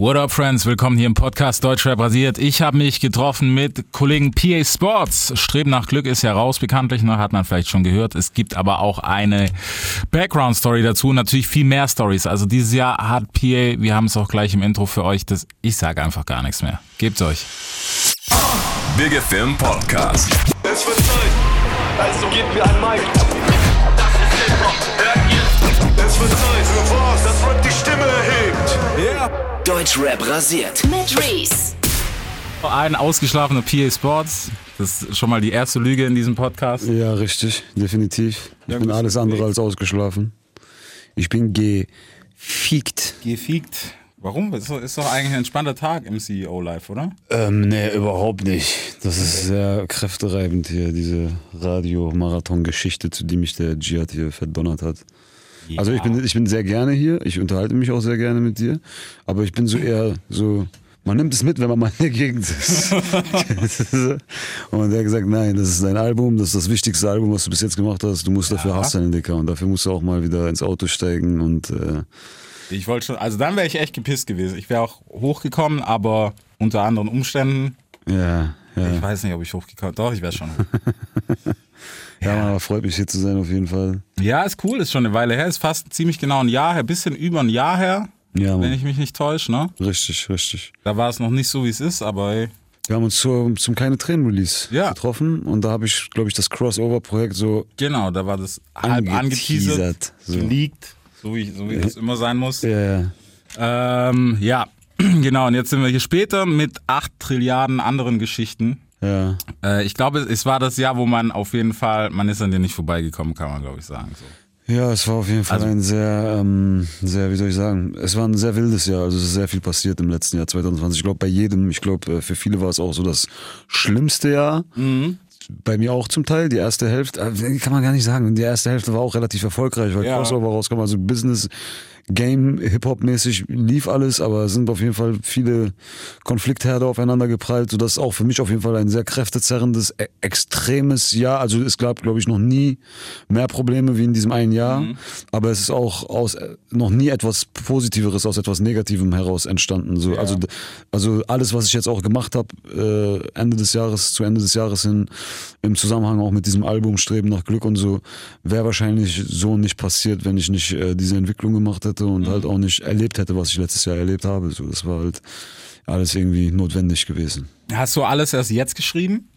What up, Friends? Willkommen hier im Podcast Deutschrap rasiert. Ich habe mich getroffen mit Kollegen PA Sports. Streben nach Glück ist ja raus, bekanntlich, ne? hat man vielleicht schon gehört. Es gibt aber auch eine Background-Story dazu, natürlich viel mehr Stories. Also dieses Jahr hat PA, wir haben es auch gleich im Intro für euch, das, ich sage einfach gar nichts mehr. Gebt's euch. Big FM Podcast. Es wird Zeit, also gebt mir ein Mic. Das ist Hip-Hop, hört ihr? Es wird Zeit für was, das Rap die Stimme erhebt. Yeah. Deutschrap rasiert. Mit Reese. Ein ausgeschlafener PA Sports. Das ist schon mal die erste Lüge in diesem Podcast. Ja, richtig, definitiv. Ich Ja, bin alles andere als ausgeschlafen. Ich bin gefiegt. Gefiegt. Warum? Ist doch, ist doch eigentlich ein entspannter Tag im CEO-Live, oder? Ähm, nee, überhaupt nicht. Das ist sehr kräftereibend hier, diese Radio-Marathon-Geschichte, zu die mich der Giat hier verdonnert hat. Also ich bin, ich bin sehr gerne hier, ich unterhalte mich auch sehr gerne mit dir, aber ich bin so eher so, man nimmt es mit, wenn man mal in der Gegend ist. und er hat gesagt, nein, das ist dein Album, das ist das wichtigste Album, was du bis jetzt gemacht hast, du musst dafür Ja. hustlen, Dicker, und dafür musst du auch mal wieder ins Auto steigen und äh, Ich wollte schon, also dann wäre ich echt gepisst gewesen. Ich wäre auch hochgekommen, aber unter anderen Umständen. ja, ja. Ich weiß nicht, ob ich hochgekommen Doch, ich wäre schon. Ja, freut mich hier zu sein auf jeden Fall. ja, ist cool, ist schon eine Weile her. Ist fast ziemlich genau ein Jahr her, bisschen über ein Jahr her, Ja, wenn ich mich nicht täusche, ne? Richtig, richtig. Da war es noch nicht so, wie es ist, aber ey. Wir haben uns zur, zum keine Tränen Release Ja. getroffen und da habe ich, glaube ich, das Crossover-Projekt so Genau, da war das halb Angeteasert, angeteasert, so. geleakt, so wie, so wie das immer sein muss. äh, Ähm, ja, genau, und jetzt sind wir hier später mit acht Trilliarden anderen Geschichten. Ja. Äh, ich glaube, es war das Jahr, wo man auf jeden Fall, man ist an dir nicht vorbeigekommen, kann man glaube ich sagen. So. Ja, es war auf jeden Fall Also- ein sehr, ähm, sehr, wie soll ich sagen, es war ein sehr wildes Jahr. Also es ist sehr viel passiert im letzten Jahr 2020. Ich glaube, bei jedem, ich glaube, äh, für viele war es auch so das schlimmste Jahr. Mhm. Bei mir auch zum Teil. Die erste Hälfte, äh, kann man gar nicht sagen. Die erste Hälfte war auch relativ erfolgreich, weil Ja. Crossover rauskam. Also Business, Game, Hip-Hop-mäßig lief alles, aber es sind auf jeden Fall viele Konfliktherde aufeinander geprallt, sodass auch für mich auf jeden Fall ein sehr kräftezerrendes, e extremes Jahr. Also es gab, glaube ich, noch nie mehr Probleme wie in diesem einen Jahr. Aber es ist auch aus äh, noch nie etwas Positiveres aus etwas Negativem heraus entstanden. So, also, d- also alles, was ich jetzt auch gemacht habe, äh, Ende des Jahres, zu Ende des Jahres hin, im Zusammenhang auch mit diesem Album Streben nach Glück und so, wäre wahrscheinlich so nicht passiert, wenn ich nicht äh, diese Entwicklung gemacht hätte und halt auch nicht erlebt hätte, was ich letztes Jahr erlebt habe. So, das war halt alles irgendwie notwendig gewesen. Hast du alles erst jetzt geschrieben?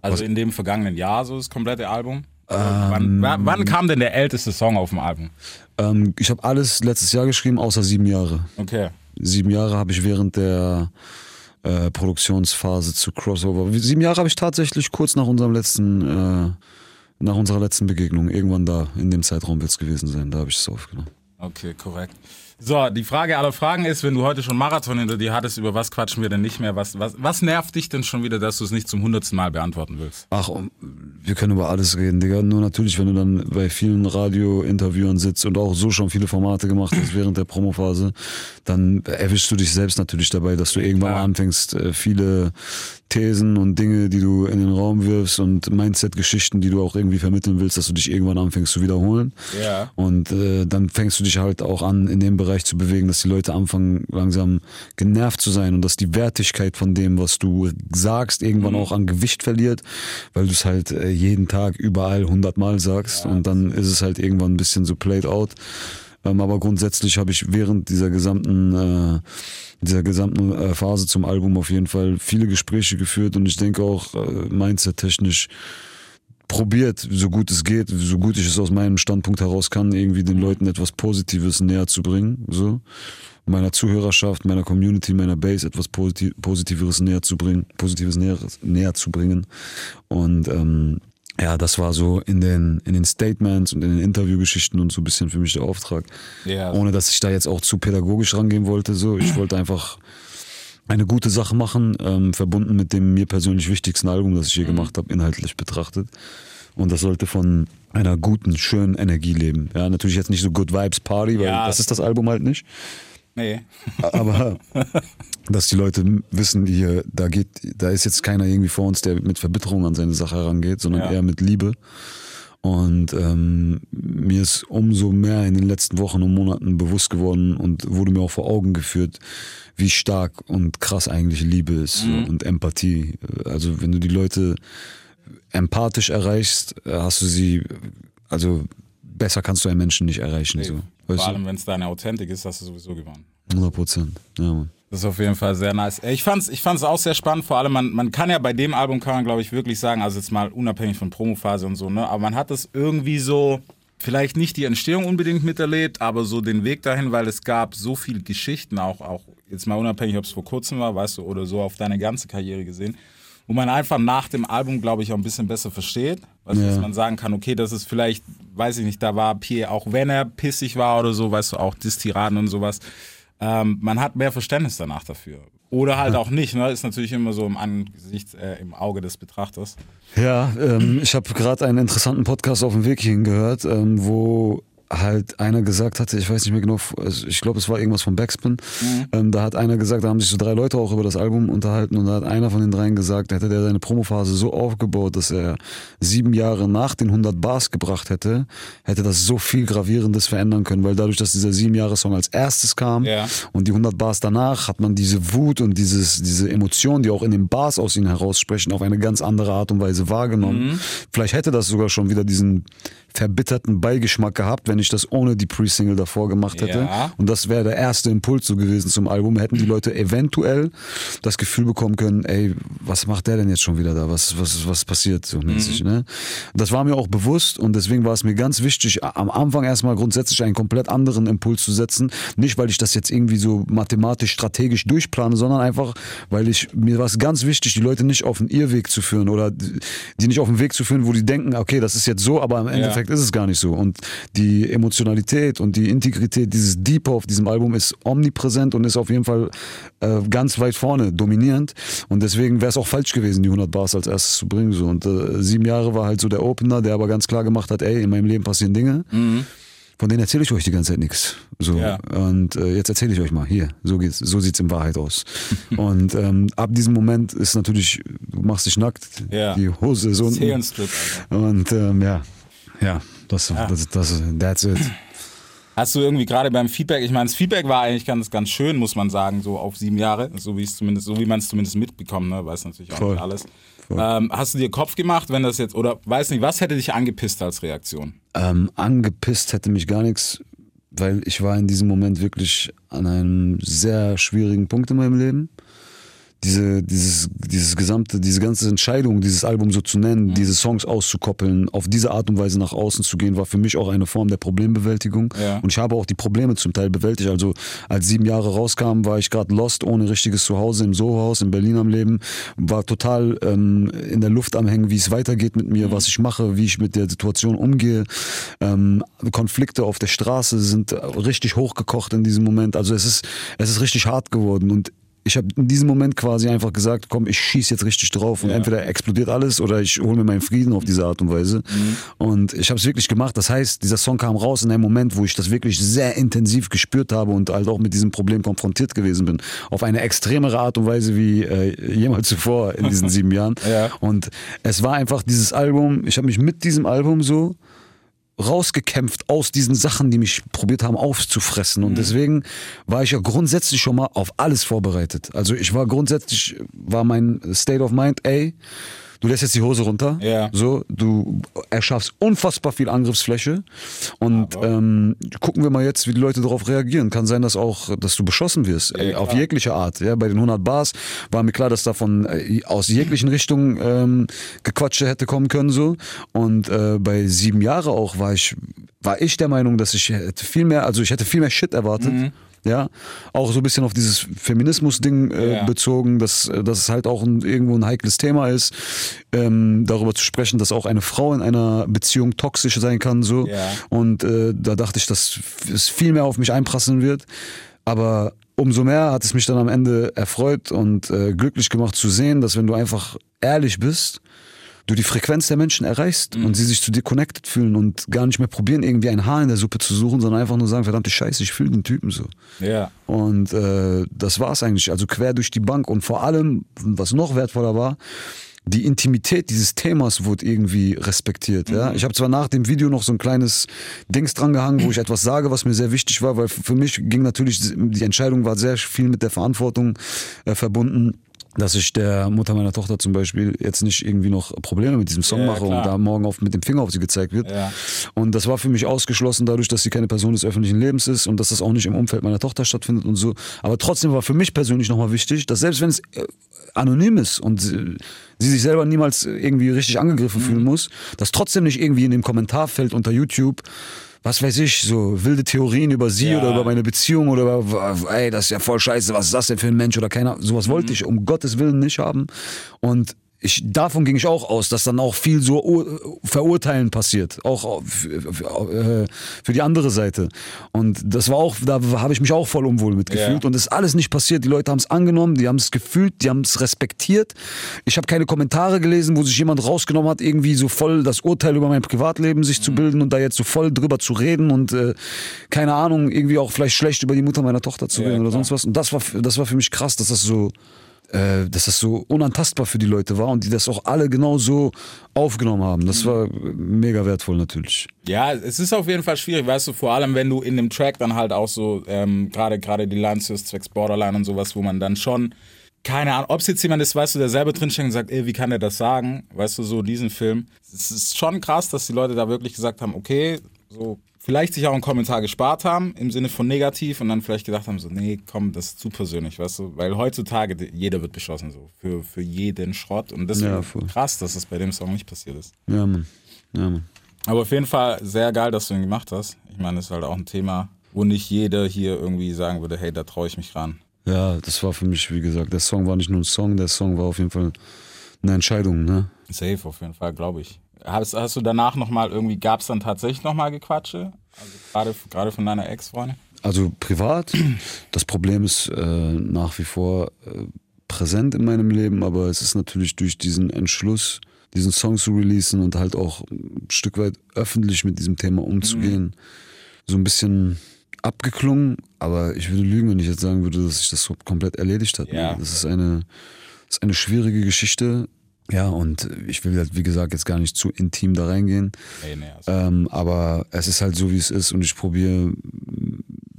Also in dem vergangenen Jahr, so das komplette Album? Ähm, wann, wann, wann kam denn der älteste Song auf dem Album? Ähm, ich habe alles letztes Jahr geschrieben, außer sieben Jahre. Okay. Sieben Jahre habe ich während der äh, Produktionsphase zu Crossover. Sieben Jahre habe ich tatsächlich kurz nach unserem letzten, äh, nach unserer letzten Begegnung, irgendwann da, in dem Zeitraum wird es gewesen sein, da habe ich es aufgenommen. Okay, korrekt. So, die Frage aller Fragen ist, wenn du heute schon Marathon hinter dir hattest, über was quatschen wir denn nicht mehr? Was, was, was nervt dich denn schon wieder, dass du es nicht zum hundertsten Mal beantworten willst? Ach, wir können über alles reden, Digga. Nur natürlich, wenn du dann bei vielen Radio-Interviewern sitzt und auch so schon viele Formate gemacht hast während der Promophase, dann erwischst du dich selbst natürlich dabei, dass du irgendwann klar. anfängst, äh, viele Thesen und Dinge, die du in den Raum wirfst und Mindset-Geschichten, die du auch irgendwie vermitteln willst, dass du dich irgendwann anfängst zu wiederholen. Ja. Und äh, dann fängst du dich halt auch an, in dem Bereich zu bewegen, dass die Leute anfangen, langsam genervt zu sein und dass die Wertigkeit von dem, was du sagst, irgendwann auch an Gewicht verliert, weil du es halt äh, jeden Tag überall hundertmal sagst und dann ist es halt irgendwann ein bisschen so played out. Ähm, aber grundsätzlich habe ich während dieser gesamten, äh, dieser gesamten äh, Phase zum Album auf jeden Fall viele Gespräche geführt und ich denke auch äh, mindset-technisch probiert, so gut es geht, so gut ich es aus meinem Standpunkt heraus kann, irgendwie den Leuten etwas Positives näher zu bringen, so meiner Zuhörerschaft, meiner Community, meiner Base etwas Posit Positiveres näher zu bringen, Positives näher, näher zu bringen. Und ähm, ja, das war so in den, in den Statements und in den Interviewgeschichten und so ein bisschen für mich der Auftrag. Ja. Ohne dass ich da jetzt auch zu pädagogisch rangehen wollte. So, ich wollte einfach eine gute Sache machen, ähm, verbunden mit dem mir persönlich wichtigsten Album, das ich je gemacht habe, inhaltlich betrachtet. Und das sollte von einer guten, schönen Energie leben. Ja, natürlich jetzt nicht so Good Vibes Party, weil Ja. das ist das Album halt nicht. Nee. Aber dass die Leute wissen, hier, da geht, da ist jetzt keiner irgendwie vor uns, der mit Verbitterung an seine Sache herangeht, sondern Ja. eher mit Liebe. Und ähm, mir ist umso mehr in den letzten Wochen und Monaten bewusst geworden und wurde mir auch vor Augen geführt, wie stark und krass eigentlich Liebe ist so, und Empathie. Also wenn du die Leute empathisch erreichst, hast du sie, also besser kannst du einen Menschen nicht erreichen. So. Vor allem, wenn es deine Authentik ist, hast du sowieso gewonnen. du? 100 Prozent. Ja, Mann. Das ist auf jeden Fall sehr nice. Ich fand's, ich fand's auch sehr spannend. Vor allem, man, man kann ja bei dem Album, kann man glaube ich wirklich sagen, also jetzt mal unabhängig von Promophase und so, ne, aber man hat es irgendwie so, vielleicht nicht die Entstehung unbedingt miterlebt, aber so den Weg dahin, weil es gab so viele Geschichten, auch, auch jetzt mal unabhängig, ob es vor kurzem war, weißt du, oder so auf deine ganze Karriere gesehen, wo man einfach nach dem Album, glaube ich, auch ein bisschen besser versteht. Weißt du, Ja. dass man sagen kann, okay, das ist vielleicht, weiß ich nicht, da war Pierre, auch wenn er pissig war oder so, weißt du, auch Distiraden und sowas. Ähm, man hat mehr Verständnis danach dafür. Oder halt auch nicht, ne? Ist natürlich immer so im Angesicht, äh, im Auge des Betrachters. Ja, ähm, ich habe gerade einen interessanten Podcast auf dem Weg hierhin gehört, ähm, wo halt einer gesagt hatte, ich weiß nicht mehr genau, also ich glaube, es war irgendwas von Backspin. Ähm, da hat einer gesagt, da haben sich so drei Leute auch über das Album unterhalten und da hat einer von den dreien gesagt, hätte der seine Promophase so aufgebaut, dass er sieben Jahre nach den 100 Bars gebracht hätte, hätte das so viel Gravierendes verändern können, weil dadurch, dass dieser sieben Jahre Song als erstes kam Ja. und die 100 Bars danach, hat man diese Wut und dieses, diese Emotionen, die auch in den Bars aus ihnen heraussprechen, auf eine ganz andere Art und Weise wahrgenommen. Vielleicht hätte das sogar schon wieder diesen verbitterten Beigeschmack gehabt, wenn ich das ohne die Pre-Single davor gemacht hätte. Ja. Und das wäre der erste Impuls so gewesen zum Album. Hätten die Leute eventuell das Gefühl bekommen können, ey, was macht der denn jetzt schon wieder da? Was, was, was passiert so mäßig, ne? Das war mir auch bewusst und deswegen war es mir ganz wichtig, am Anfang erstmal grundsätzlich einen komplett anderen Impuls zu setzen. Nicht, weil ich das jetzt irgendwie so mathematisch, strategisch durchplane, sondern einfach, weil ich, mir war es ganz wichtig, die Leute nicht auf den Irrweg zu führen oder die nicht auf den Weg zu führen, wo die denken, okay, das ist jetzt so, aber im Endeffekt ist es gar nicht so. Und die Emotionalität und die Integrität, dieses Deeper auf diesem Album ist omnipräsent und ist auf jeden Fall äh, ganz weit vorne, dominierend. Und deswegen wäre es auch falsch gewesen, die 100 Bars als erstes zu bringen. So. Und äh, sieben Jahre war halt so der Opener, der aber ganz klar gemacht hat, ey, in meinem Leben passieren Dinge. Von denen erzähle ich euch die ganze Zeit nichts. So. Ja. Und äh, jetzt erzähle ich euch mal, hier, so geht's, so sieht's in Wahrheit aus. und ähm, ab diesem Moment ist natürlich, du machst dich nackt, Ja. die Hose ist unten. Und ähm, ja, ja, das, das, das, that's it. Hast du irgendwie gerade beim Feedback, ich meine, das Feedback war eigentlich ganz, ganz schön, muss man sagen, so auf sieben Jahre, so wie es zumindest, so wie man es zumindest mitbekommt, ne? Weiß natürlich auch Voll. nicht alles. Ähm, hast du dir Kopf gemacht, wenn das jetzt, oder weiß nicht, was hätte dich angepisst als Reaktion? Ähm, angepisst hätte mich gar nichts, weil ich war in diesem Moment wirklich an einem sehr schwierigen Punkt in meinem Leben. Diese, dieses, dieses gesamte, diese ganze Entscheidung, dieses Album so zu nennen, diese Songs auszukoppeln, auf diese Art und Weise nach außen zu gehen, war für mich auch eine Form der Problembewältigung. Ja. Und ich habe auch die Probleme zum Teil bewältigt. Also als sieben Jahre rauskam, war ich gerade lost, ohne richtiges Zuhause im Soho-Haus in Berlin am Leben, war total ähm, in der Luft am Hängen, wie es weitergeht mit mir, was ich mache, wie ich mit der Situation umgehe. Ähm, Konflikte auf der Straße sind richtig hochgekocht in diesem Moment. Also es ist, es ist richtig hart geworden und ich habe in diesem Moment quasi einfach gesagt, komm, ich schieß jetzt richtig drauf und Ja. entweder explodiert alles oder ich hole mir meinen Frieden auf diese Art und Weise. Und ich habe es wirklich gemacht. Das heißt, dieser Song kam raus in einem Moment, wo ich das wirklich sehr intensiv gespürt habe und halt auch mit diesem Problem konfrontiert gewesen bin. Auf eine extremere Art und Weise wie äh, jemals zuvor in diesen sieben Jahren. Ja. Und es war einfach dieses Album, ich habe mich mit diesem Album so rausgekämpft aus diesen Sachen, die mich probiert haben aufzufressen. Mhm. Und deswegen war ich ja grundsätzlich schon mal auf alles vorbereitet. Also ich war grundsätzlich, war mein State of Mind, ey, du lässt jetzt die Hose runter. Ja. So, du erschaffst unfassbar viel Angriffsfläche. Und ähm, gucken wir mal jetzt, wie die Leute darauf reagieren. Kann sein, dass auch, dass du beschossen wirst. ey, auf jegliche Art. Ja, bei den 100 Bars war mir klar, dass davon äh, aus jeglichen Richtungen ähm, Gequatsche hätte kommen können so. Und äh, bei sieben Jahre auch war ich, war ich der Meinung, dass ich hätte viel mehr, also ich hätte viel mehr Shit erwartet. Ja, auch so ein bisschen auf dieses Feminismus-Ding äh, Ja. bezogen, dass, äh, dass es halt auch ein, irgendwo ein heikles Thema ist, ähm, darüber zu sprechen, dass auch eine Frau in einer Beziehung toxisch sein kann. So. Ja. Und äh, da dachte ich, dass es viel mehr auf mich einprasseln wird. Aber umso mehr hat es mich dann am Ende erfreut und äh, glücklich gemacht zu sehen, dass wenn du einfach ehrlich bist, du die Frequenz der Menschen erreichst und sie sich zu dir connected fühlen und gar nicht mehr probieren, irgendwie ein Haar in der Suppe zu suchen, sondern einfach nur sagen, verdammte Scheiße, ich fühle den Typen so. Ja. Und äh, das war es eigentlich, also quer durch die Bank. Und vor allem, was noch wertvoller war, die Intimität dieses Themas wurde irgendwie respektiert. Ja? Ich habe zwar nach dem Video noch so ein kleines Dings dran gehangen, wo ich etwas sage, was mir sehr wichtig war, weil für mich ging natürlich, die Entscheidung war sehr viel mit der Verantwortung äh, verbunden dass ich der Mutter meiner Tochter zum Beispiel jetzt nicht irgendwie noch Probleme mit diesem Song Ja, mache klar. und da morgen auf, mit dem Finger auf sie gezeigt wird. Ja. Und das war für mich ausgeschlossen dadurch, dass sie keine Person des öffentlichen Lebens ist und dass das auch nicht im Umfeld meiner Tochter stattfindet und so. Aber trotzdem war für mich persönlich nochmal wichtig, dass selbst wenn es äh, anonym ist und sie, sie sich selber niemals irgendwie richtig angegriffen Mhm. fühlen muss, dass trotzdem nicht irgendwie in dem Kommentarfeld unter YouTube was weiß ich, so wilde Theorien über sie Ja. oder über meine Beziehung oder über, ey, das ist ja voll scheiße, was ist das denn für ein Mensch oder keiner. Sowas Mhm. wollte ich um Gottes Willen nicht haben. Und ich, davon ging ich auch aus, dass dann auch viel so ur- Verurteilen passiert, auch für, für, äh, für die andere Seite. Und das war auch, da habe ich mich auch voll unwohl mitgefühlt. Ja. Und das ist alles nicht passiert. Die Leute haben es angenommen, die haben es gefühlt, die haben es respektiert. Ich habe keine Kommentare gelesen, wo sich jemand rausgenommen hat, irgendwie so voll das Urteil über mein Privatleben sich Mhm. zu bilden und da jetzt so voll drüber zu reden und äh, keine Ahnung, irgendwie auch vielleicht schlecht über die Mutter meiner Tochter zu Ja, reden oder klar. sonst was. Und das war, das war für mich krass, dass das so äh, dass das so unantastbar für die Leute war und die das auch alle genau so aufgenommen haben. Das war mega wertvoll natürlich. Ja, es ist auf jeden Fall schwierig, weißt du, vor allem wenn du in dem Track dann halt auch so, ähm, gerade gerade die Lines hörst, zwecks Borderline und sowas, wo man dann schon, keine Ahnung, ob es jetzt jemand ist, weißt du, der selber drinsteckt und sagt, ey, wie kann der das sagen? Weißt du, so diesen Film. Es ist schon krass, dass die Leute da wirklich gesagt haben, okay, so, vielleicht sich auch einen Kommentar gespart haben, im Sinne von negativ und dann vielleicht gedacht haben, so, nee, komm, das ist zu persönlich, weißt du, weil heutzutage, jeder wird beschossen, so, für, für jeden Schrott und deswegen Ja, voll. krass, dass das bei dem Song nicht passiert ist. Ja, Mann. Ja, Mann. Aber auf jeden Fall sehr geil, dass du ihn gemacht hast. Ich meine, das ist halt auch ein Thema, wo nicht jeder hier irgendwie sagen würde, hey, da traue ich mich ran. Ja, das war für mich, wie gesagt, der Song war nicht nur ein Song, der Song war auf jeden Fall eine Entscheidung, ne? Safe auf jeden Fall, glaube ich. Hast, hast du danach nochmal irgendwie, gab es dann tatsächlich nochmal Gequatsche? Also gerade, von deiner Ex-Freundin? Also privat, das Problem ist äh, nach wie vor äh, präsent in meinem Leben, aber es ist natürlich durch diesen Entschluss, diesen Song zu releasen und halt auch ein Stück weit öffentlich mit diesem Thema umzugehen, so ein bisschen abgeklungen, aber ich würde lügen, wenn ich jetzt sagen würde, dass sich das so komplett erledigt hat. Ja. Das ist eine, das ist eine schwierige Geschichte. Ja, und ich will halt, wie gesagt, jetzt gar nicht zu intim da reingehen. Nee, nee, also, Ähm, aber es ist halt so, wie es ist und ich probiere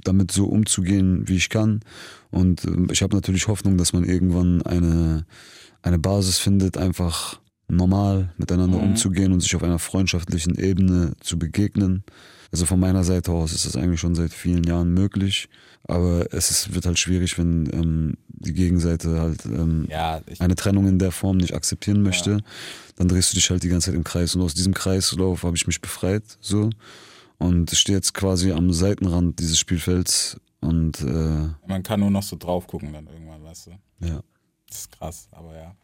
damit so umzugehen, wie ich kann. Und ähm, ich habe natürlich Hoffnung, dass man irgendwann eine, eine Basis findet, einfach normal miteinander umzugehen und sich auf einer freundschaftlichen Ebene zu begegnen. Also von meiner Seite aus ist das eigentlich schon seit vielen Jahren möglich. Aber es ist, wird halt schwierig, wenn ähm, die Gegenseite halt ähm, ja, eine Trennung in der Form nicht akzeptieren möchte, dann drehst du dich halt die ganze Zeit im Kreis. Und aus diesem Kreislauf habe ich mich befreit, so. Und stehe jetzt quasi am Seitenrand dieses Spielfelds und äh, man kann nur noch so drauf gucken dann irgendwann, weißt du. ja. Das ist krass, aber ja.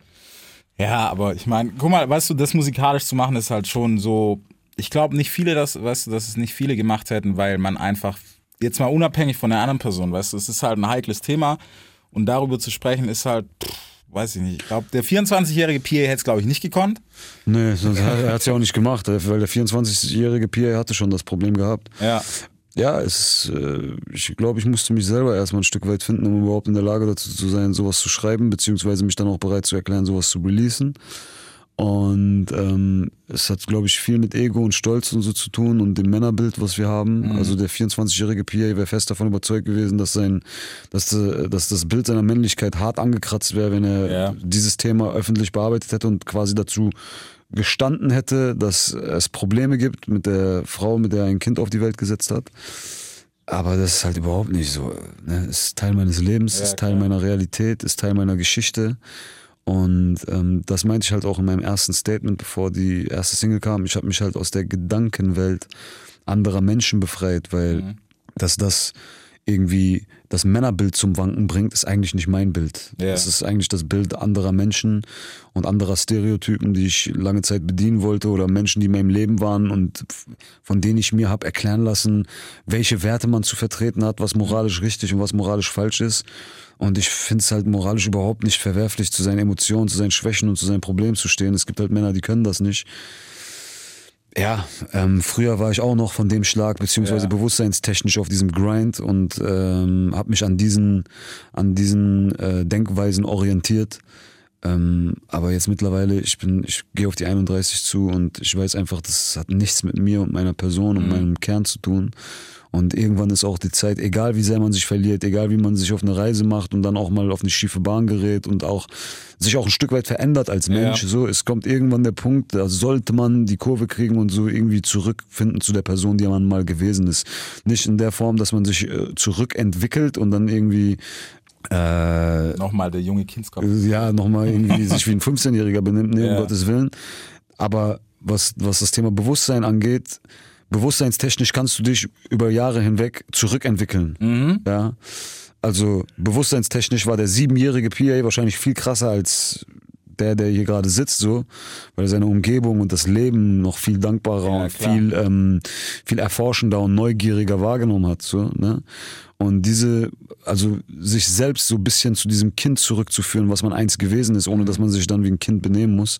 Ja, aber ich meine, guck mal, weißt du, das musikalisch zu machen ist halt schon so. Ich glaube nicht viele, das, weißt du, dass es nicht viele gemacht hätten, weil man einfach jetzt mal unabhängig von der anderen Person, weißt du, es ist halt ein heikles Thema und darüber zu sprechen ist halt, pff, weiß ich nicht. Ich glaube, der 24-jährige PA hätte es, glaube ich, nicht gekonnt. Nee, sonst hat er es ja auch nicht gemacht, weil der 24-jährige Pierre hatte schon das Problem gehabt. Ja. Ja, es äh, ich glaube, ich musste mich selber erstmal ein Stück weit finden, um überhaupt in der Lage dazu zu sein, sowas zu schreiben, beziehungsweise mich dann auch bereit zu erklären, sowas zu releasen. Und ähm, es hat, glaube ich, viel mit Ego und Stolz und so zu tun und dem Männerbild, was wir haben. Also der 24-jährige PA wäre fest davon überzeugt gewesen, dass sein, dass, äh, dass das Bild seiner Männlichkeit hart angekratzt wäre, wenn er Ja. dieses Thema öffentlich bearbeitet hätte und quasi dazu gestanden hätte, dass es Probleme gibt mit der Frau, mit der er ein Kind auf die Welt gesetzt hat. Aber das ist halt überhaupt nicht so. Ne? Es ist Teil meines Lebens, Ja, ist Teil klar. meiner Realität, ist Teil meiner Geschichte. Und ähm, das meinte ich halt auch in meinem ersten Statement, bevor die erste Single kam. Ich habe mich halt aus der Gedankenwelt anderer Menschen befreit, weil Mhm. dass das irgendwie das Männerbild zum Wanken bringt, ist eigentlich nicht mein Bild. Ja. Das ist eigentlich das Bild anderer Menschen und anderer Stereotypen, die ich lange Zeit bedienen wollte oder Menschen, die in meinem Leben waren und von denen ich mir habe erklären lassen, welche Werte man zu vertreten hat, was moralisch richtig und was moralisch falsch ist. Und ich finde es halt moralisch überhaupt nicht verwerflich, zu seinen Emotionen, zu seinen Schwächen und zu seinen Problemen zu stehen. Es gibt halt Männer, die können das nicht. Ja, ähm, früher war ich auch noch von dem Schlag, beziehungsweise Ja. bewusstseinstechnisch auf diesem Grind und ähm, habe mich an diesen, an diesen äh, Denkweisen orientiert. Ähm, aber jetzt mittlerweile, ich bin, ich gehe auf die 31 zu und ich weiß einfach, das hat nichts mit mir und meiner Person und meinem Kern zu tun. Und irgendwann ist auch die Zeit, egal wie sehr man sich verliert, egal wie man sich auf eine Reise macht und dann auch mal auf eine schiefe Bahn gerät und auch sich auch ein Stück weit verändert als Mensch. Ja. So, es kommt irgendwann der Punkt, da sollte man die Kurve kriegen und so irgendwie zurückfinden zu der Person, die man mal gewesen ist. Nicht in der Form, dass man sich äh, zurückentwickelt und dann irgendwie äh, Nochmal der junge Kindskopf. ja, nochmal irgendwie sich wie ein 15-Jähriger benimmt, nee, Ja. um Gottes Willen. Aber was, was das Thema Bewusstsein angeht, bewusstseinstechnisch kannst du dich über Jahre hinweg zurückentwickeln. Mhm. Ja. Also bewusstseinstechnisch war der siebenjährige PA wahrscheinlich viel krasser als der, der hier gerade sitzt, so, weil er seine Umgebung und das Leben noch viel dankbarer Ja, und viel, ähm, viel erforschender und neugieriger wahrgenommen hat, so, ne? Und diese, also sich selbst so ein bisschen zu diesem Kind zurückzuführen, was man einst gewesen ist, ohne dass man sich dann wie ein Kind benehmen muss,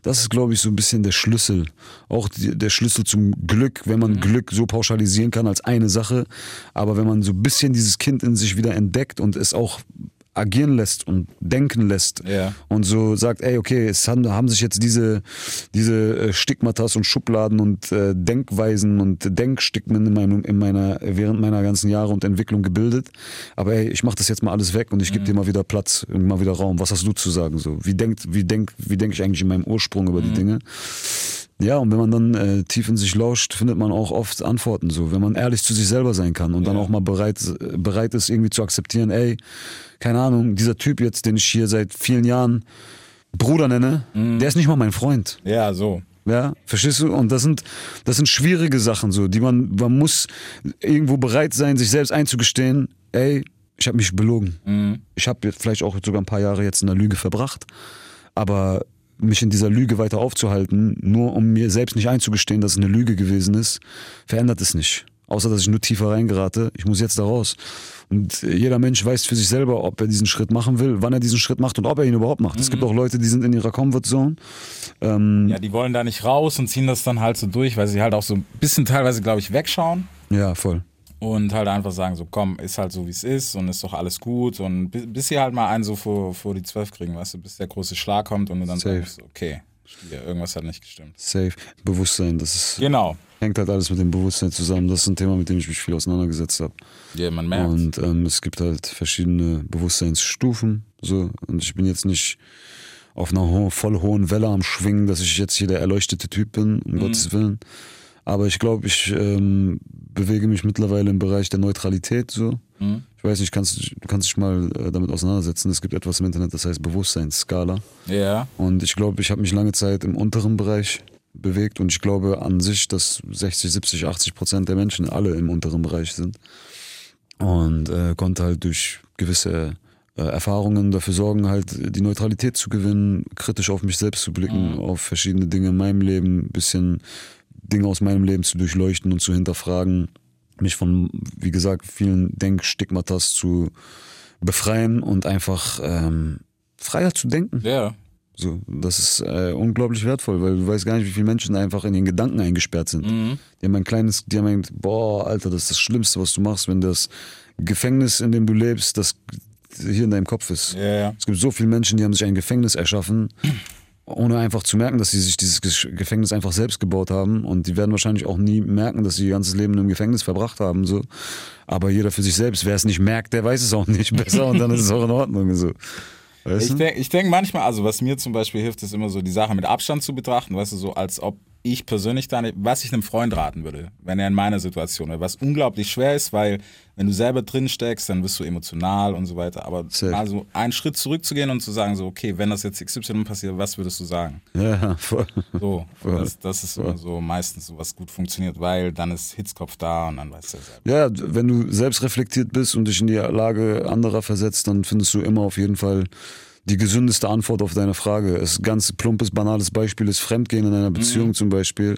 das ist, glaube ich, so ein bisschen der Schlüssel. Auch die, der Schlüssel zum Glück, wenn man Glück so pauschalisieren kann als eine Sache. Aber wenn man so ein bisschen dieses Kind in sich wieder entdeckt und es auch agieren lässt und denken lässt Ja. und so sagt, ey, okay, es haben, haben sich jetzt diese, diese äh, Stigmatas und Schubladen und äh, Denkweisen und Denkstigmen in, meinem, in meiner, während meiner ganzen Jahre und Entwicklung gebildet. Aber ey, ich mach das jetzt mal alles weg und ich gebe dir mal wieder Platz und mal wieder Raum. Was hast du zu sagen? So, wie denkt, wie denk, wie denke ich eigentlich in meinem Ursprung über die Dinge? Ja, und wenn man dann äh, tief in sich lauscht, findet man auch oft Antworten so, wenn man ehrlich zu sich selber sein kann und dann auch mal bereit, bereit ist, irgendwie zu akzeptieren, ey, keine Ahnung, dieser Typ jetzt, den ich hier seit vielen Jahren Bruder nenne, der ist nicht mal mein Freund. Ja, so. Ja, verstehst du? Und das sind, das sind schwierige Sachen so, die man, man muss irgendwo bereit sein, sich selbst einzugestehen, ey, ich habe mich belogen. Ich habe vielleicht auch sogar ein paar Jahre jetzt in der Lüge verbracht, aber mich in dieser Lüge weiter aufzuhalten, nur um mir selbst nicht einzugestehen, dass es eine Lüge gewesen ist, verändert es nicht. Außer dass ich nur tiefer reingerate. Ich muss jetzt da raus. Und jeder Mensch weiß für sich selber, ob er diesen Schritt machen will, wann er diesen Schritt macht und ob er ihn überhaupt macht. Es gibt auch Leute, die sind in ihrer Comfortzone. Ähm, Ja, die wollen da nicht raus und ziehen das dann halt so durch, weil sie halt auch so ein bisschen teilweise, glaube ich, wegschauen. ja, voll. Und halt einfach sagen, so komm, ist halt so wie es ist und ist doch alles gut und bi- bis sie halt mal einen so vor, vor die Zwölf kriegen, weißt du, bis der große Schlag kommt und du dann Safe. sagst, okay, Stier, irgendwas hat nicht gestimmt. Safe. Bewusstsein, das ist, Genau. hängt halt alles mit dem Bewusstsein zusammen. Das ist ein Thema, mit dem ich mich viel auseinandergesetzt habe. Ja, man merkt. Und ähm, es gibt halt verschiedene Bewusstseinsstufen. So. Und ich bin jetzt nicht auf einer ho voll hohen Welle am Schwingen, dass ich jetzt hier der erleuchtete Typ bin, um Gottes Willen. Aber ich glaube, ich ähm, bewege mich mittlerweile im Bereich der Neutralität so. Ich weiß nicht, kannst, du kannst dich mal äh, damit auseinandersetzen. Es gibt etwas im Internet, das heißt Bewusstseinsskala. ja. Und ich glaube, ich habe mich lange Zeit im unteren Bereich bewegt und ich glaube an sich, dass 60, 70, 80 Prozent der Menschen alle im unteren Bereich sind. Und äh, konnte halt durch gewisse äh, Erfahrungen dafür sorgen, halt die Neutralität zu gewinnen, kritisch auf mich selbst zu blicken, auf verschiedene Dinge in meinem Leben, bisschen Dinge aus meinem Leben zu durchleuchten und zu hinterfragen, mich von, wie gesagt, vielen Denkstigmatas zu befreien und einfach ähm, freier zu denken. Ja. So, das ist äh, unglaublich wertvoll, weil du weißt gar nicht, wie viele Menschen einfach in ihren Gedanken eingesperrt sind. Die haben ein kleines, die haben ein, boah, Alter, das ist das Schlimmste, was du machst, wenn das Gefängnis, in dem du lebst, das hier in deinem Kopf ist. Ja, ja. Es gibt so viele Menschen, die haben sich ein Gefängnis erschaffen, ohne einfach zu merken, dass sie sich dieses Gefängnis einfach selbst gebaut haben. Und die werden wahrscheinlich auch nie merken, dass sie ihr ganzes Leben im Gefängnis verbracht haben. So. Aber jeder für sich selbst, wer es nicht merkt, der weiß es auch nicht besser und dann ist es auch in Ordnung. So. Weißt Ich denke denk manchmal, also was mir zum Beispiel hilft, ist immer so die Sache mit Abstand zu betrachten, weißt du, so als ob ich persönlich da nicht, was ich einem Freund raten würde, wenn er in meiner Situation wäre, was unglaublich schwer ist, weil wenn du selber drin steckst, dann bist du emotional und so weiter, aber Safe. mal so einen Schritt zurückzugehen und zu sagen so, okay, wenn das jetzt XY passiert, was würdest du sagen? Ja, voll. So, Voll. das, das ist immer so meistens so, was gut funktioniert, weil dann ist Hitzkopf da und dann weißt du ja selber. Ja, wenn du selbst reflektiert bist und dich in die Lage anderer versetzt, dann findest du immer auf jeden Fall die gesündeste Antwort auf deine Frage. Es ist ein ganz plumpes, banales Beispiel ist Fremdgehen in einer Beziehung zum Beispiel.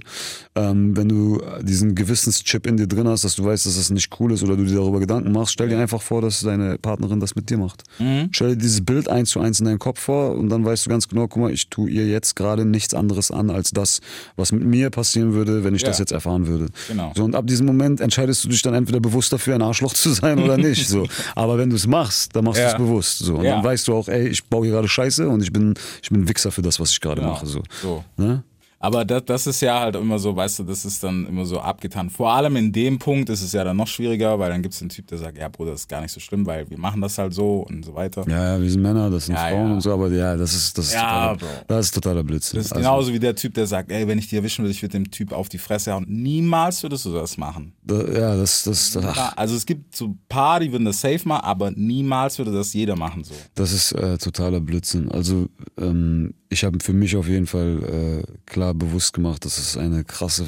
Ähm, wenn du diesen Gewissenschip in dir drin hast, dass du weißt, dass das nicht cool ist oder du dir darüber Gedanken machst, stell dir einfach vor, dass deine Partnerin das mit dir macht. Stell dir dieses Bild eins zu eins in deinen Kopf vor und dann weißt du ganz genau, guck mal, ich tue ihr jetzt gerade nichts anderes an als das, was mit mir passieren würde, wenn ich Ja. das jetzt erfahren würde. Genau. So, und ab diesem Moment entscheidest du dich dann entweder bewusst dafür, ein Arschloch zu sein oder nicht. So. Aber wenn du es machst, dann machst Ja. du es bewusst. So. Und Ja. dann weißt du auch, ey, ich baue hier gerade Scheiße und ich bin, ich bin Wichser für das, was ich gerade Genau. mache. So. So. Ne? Aber das, das ist ja halt immer so, weißt du, das ist dann immer so abgetan. Vor allem in dem Punkt ist es ja dann noch schwieriger, weil dann gibt es den Typ, der sagt, ja Bruder, das ist gar nicht so schlimm, weil wir machen das halt so und so weiter. Ja, ja, wir sind Männer, das sind Ja, Frauen ja. und so, aber ja, das ist, das ist, Ja, totaler, das ist totaler Blödsinn. Das ist Also, genauso wie der Typ, der sagt, ey, wenn ich dich erwischen will, ich würde dem Typ auf die Fresse hauen. Niemals würdest du das machen. da, ja, das, das, Ja, also es gibt so ein paar, die würden das safe machen, aber niemals würde das jeder machen so. Das ist äh, totaler Blödsinn. Also ähm, ich habe für mich auf jeden Fall äh, klar bewusst gemacht, dass es eine krasse,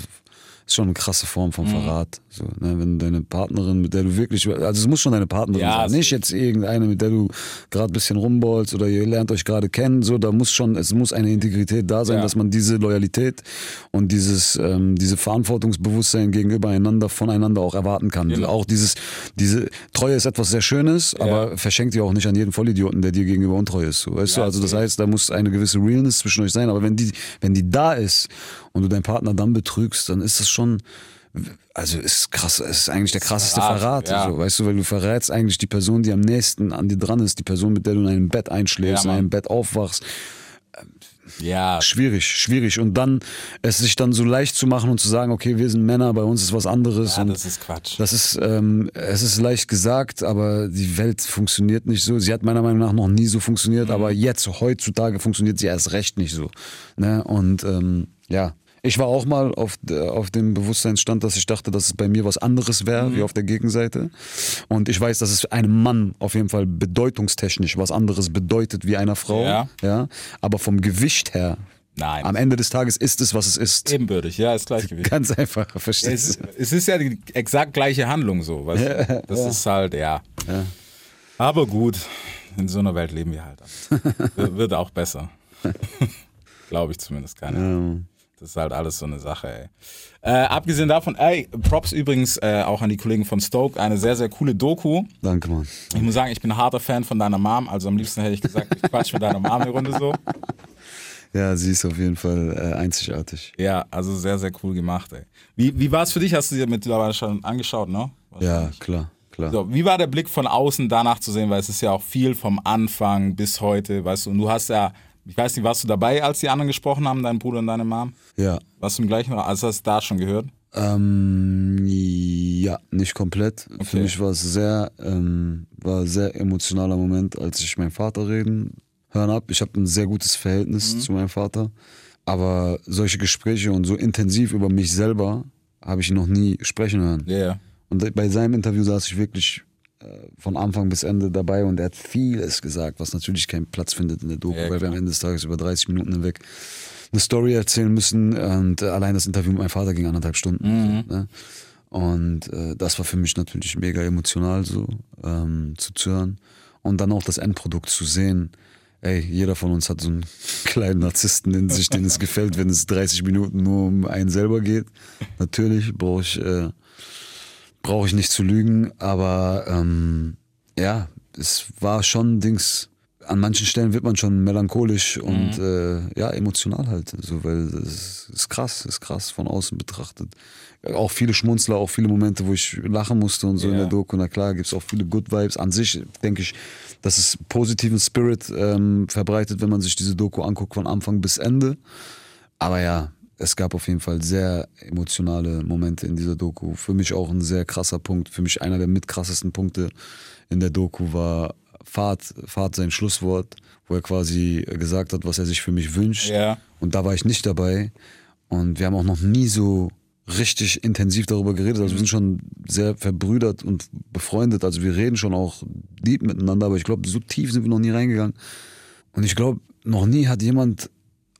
ist schon eine krasse Form Mhm. von Verrat. So, ne? Wenn deine Partnerin, mit der du wirklich, also es muss schon deine Partnerin Ja, sein, nicht jetzt irgendeine, mit der du gerade ein bisschen rumbolst oder ihr lernt euch gerade kennen. So, da muss schon, es muss eine Integrität da sein, Ja. dass man diese Loyalität und dieses, ähm, diese Verantwortungsbewusstsein gegenüber einander voneinander auch erwarten kann. Genau. Auch dieses, diese Treue ist etwas sehr Schönes, aber verschenkt ihr auch nicht an jeden Vollidioten, der dir gegenüber untreu ist. So, weißt du? Ja, Also das heißt, da muss eine gewisse Realness zwischen euch sein. Aber wenn die, wenn die da ist und du deinen Partner dann betrügst, dann ist das schon, also ist krass, es ist eigentlich der krasseste Verrat, Verrat, ja. so, weißt du, weil du verrätst eigentlich die Person, die am nächsten an dir dran ist, die Person, mit der du in einem Bett einschläfst, Ja, in einem Bett aufwachst. Ja, Schwierig, schwierig. Und dann es sich dann so leicht zu machen und zu sagen, okay, wir sind Männer, bei uns ist was anderes. ja das ist Quatsch. das ist, ähm, es ist leicht gesagt, aber die Welt funktioniert nicht so. Sie hat meiner Meinung nach noch nie so funktioniert, aber jetzt, heutzutage funktioniert sie erst recht nicht so. Ne? Und ähm, ja, ich war auch mal auf, auf dem Bewusstseinsstand, dass ich dachte, dass es bei mir was anderes wäre, wie auf der Gegenseite. Und ich weiß, dass es einem Mann auf jeden Fall bedeutungstechnisch was anderes bedeutet wie einer Frau. Ja. Ja? Aber vom Gewicht her, Nein. am Ende des Tages ist es, was es ist. Ebenbürtig, ja, ist Gleichgewicht. Ganz einfach, verstehst du? es ist ja die exakt gleiche Handlung so, weißt du? Das ist halt, ja. Aber gut, in so einer Welt leben wir halt. Wird- Wird auch besser. Glaube ich zumindest, keine Ahnung. Das ist halt alles so eine Sache, ey. Äh, abgesehen davon, ey, Props übrigens äh, auch an die Kollegen von Stoke, eine sehr, sehr coole Doku. Danke, Mann. Ich muss sagen, ich bin ein harter Fan von deiner Mom, also am liebsten hätte ich gesagt, ich quatsch mit deiner Mom eine Runde so. Ja, sie ist auf jeden Fall äh, einzigartig. Ja, also sehr, sehr cool gemacht, ey. Wie, wie war es für dich? Hast du dir mittlerweile schon angeschaut, ne? Ja, klar, klar. So, wie war der Blick von außen danach zu sehen? Weil es ist ja auch viel vom Anfang bis heute, weißt du, und du hast ja, ich weiß nicht, warst du dabei, als die anderen gesprochen haben, dein Bruder und deine Mom? Ja. Warst du im gleichen Raum? Also hast du da schon gehört? Ähm, ja, nicht komplett. Für Okay. mich war es sehr, ähm, war ein sehr emotionaler Moment, als ich meinen Vater reden hören hab. Ich habe ein sehr gutes Verhältnis Mhm. zu meinem Vater. Aber solche Gespräche und so intensiv über mich selber habe ich noch nie sprechen hören. Ja, ja. Und bei seinem Interview saß ich wirklich von Anfang bis Ende dabei und er hat vieles gesagt, was natürlich keinen Platz findet in der Doku, Ja, weil wir am Ende des Tages über 30 Minuten hinweg eine Story erzählen müssen und äh, allein das Interview mit meinem Vater ging anderthalb Stunden. So, ne? Und äh, das war für mich natürlich mega emotional so ähm, zuzuhören und dann auch das Endprodukt zu sehen. Ey, jeder von uns hat so einen kleinen Narzissten in sich, den es gefällt, wenn es 30 Minuten nur um einen selber geht. Natürlich brauche ich äh, brauche ich nicht zu lügen, aber ähm, ja, es war schon Dings. An manchen Stellen wird man schon melancholisch und äh, ja, emotional halt. So, weil es ist krass, ist krass von außen betrachtet. Auch viele Schmunzler, auch viele Momente, wo ich lachen musste und so in Ja. der Doku. Na klar, gibt es auch viele Good Vibes. An sich denke ich, dass es positiven Spirit ähm, verbreitet, wenn man sich diese Doku anguckt, von Anfang bis Ende. Aber ja, es gab auf jeden Fall sehr emotionale Momente in dieser Doku. Für mich auch ein sehr krasser Punkt. Für mich einer der mitkrassesten Punkte in der Doku war Fahrt, Fahrt sein Schlusswort, wo er quasi gesagt hat, was er sich für mich wünscht. Ja. Und da war ich nicht dabei. Und wir haben auch noch nie so richtig intensiv darüber geredet. Also wir sind schon sehr verbrüdert und befreundet. Also wir reden schon auch lieb miteinander, aber ich glaube, so tief sind wir noch nie reingegangen. Und ich glaube, noch nie hat jemand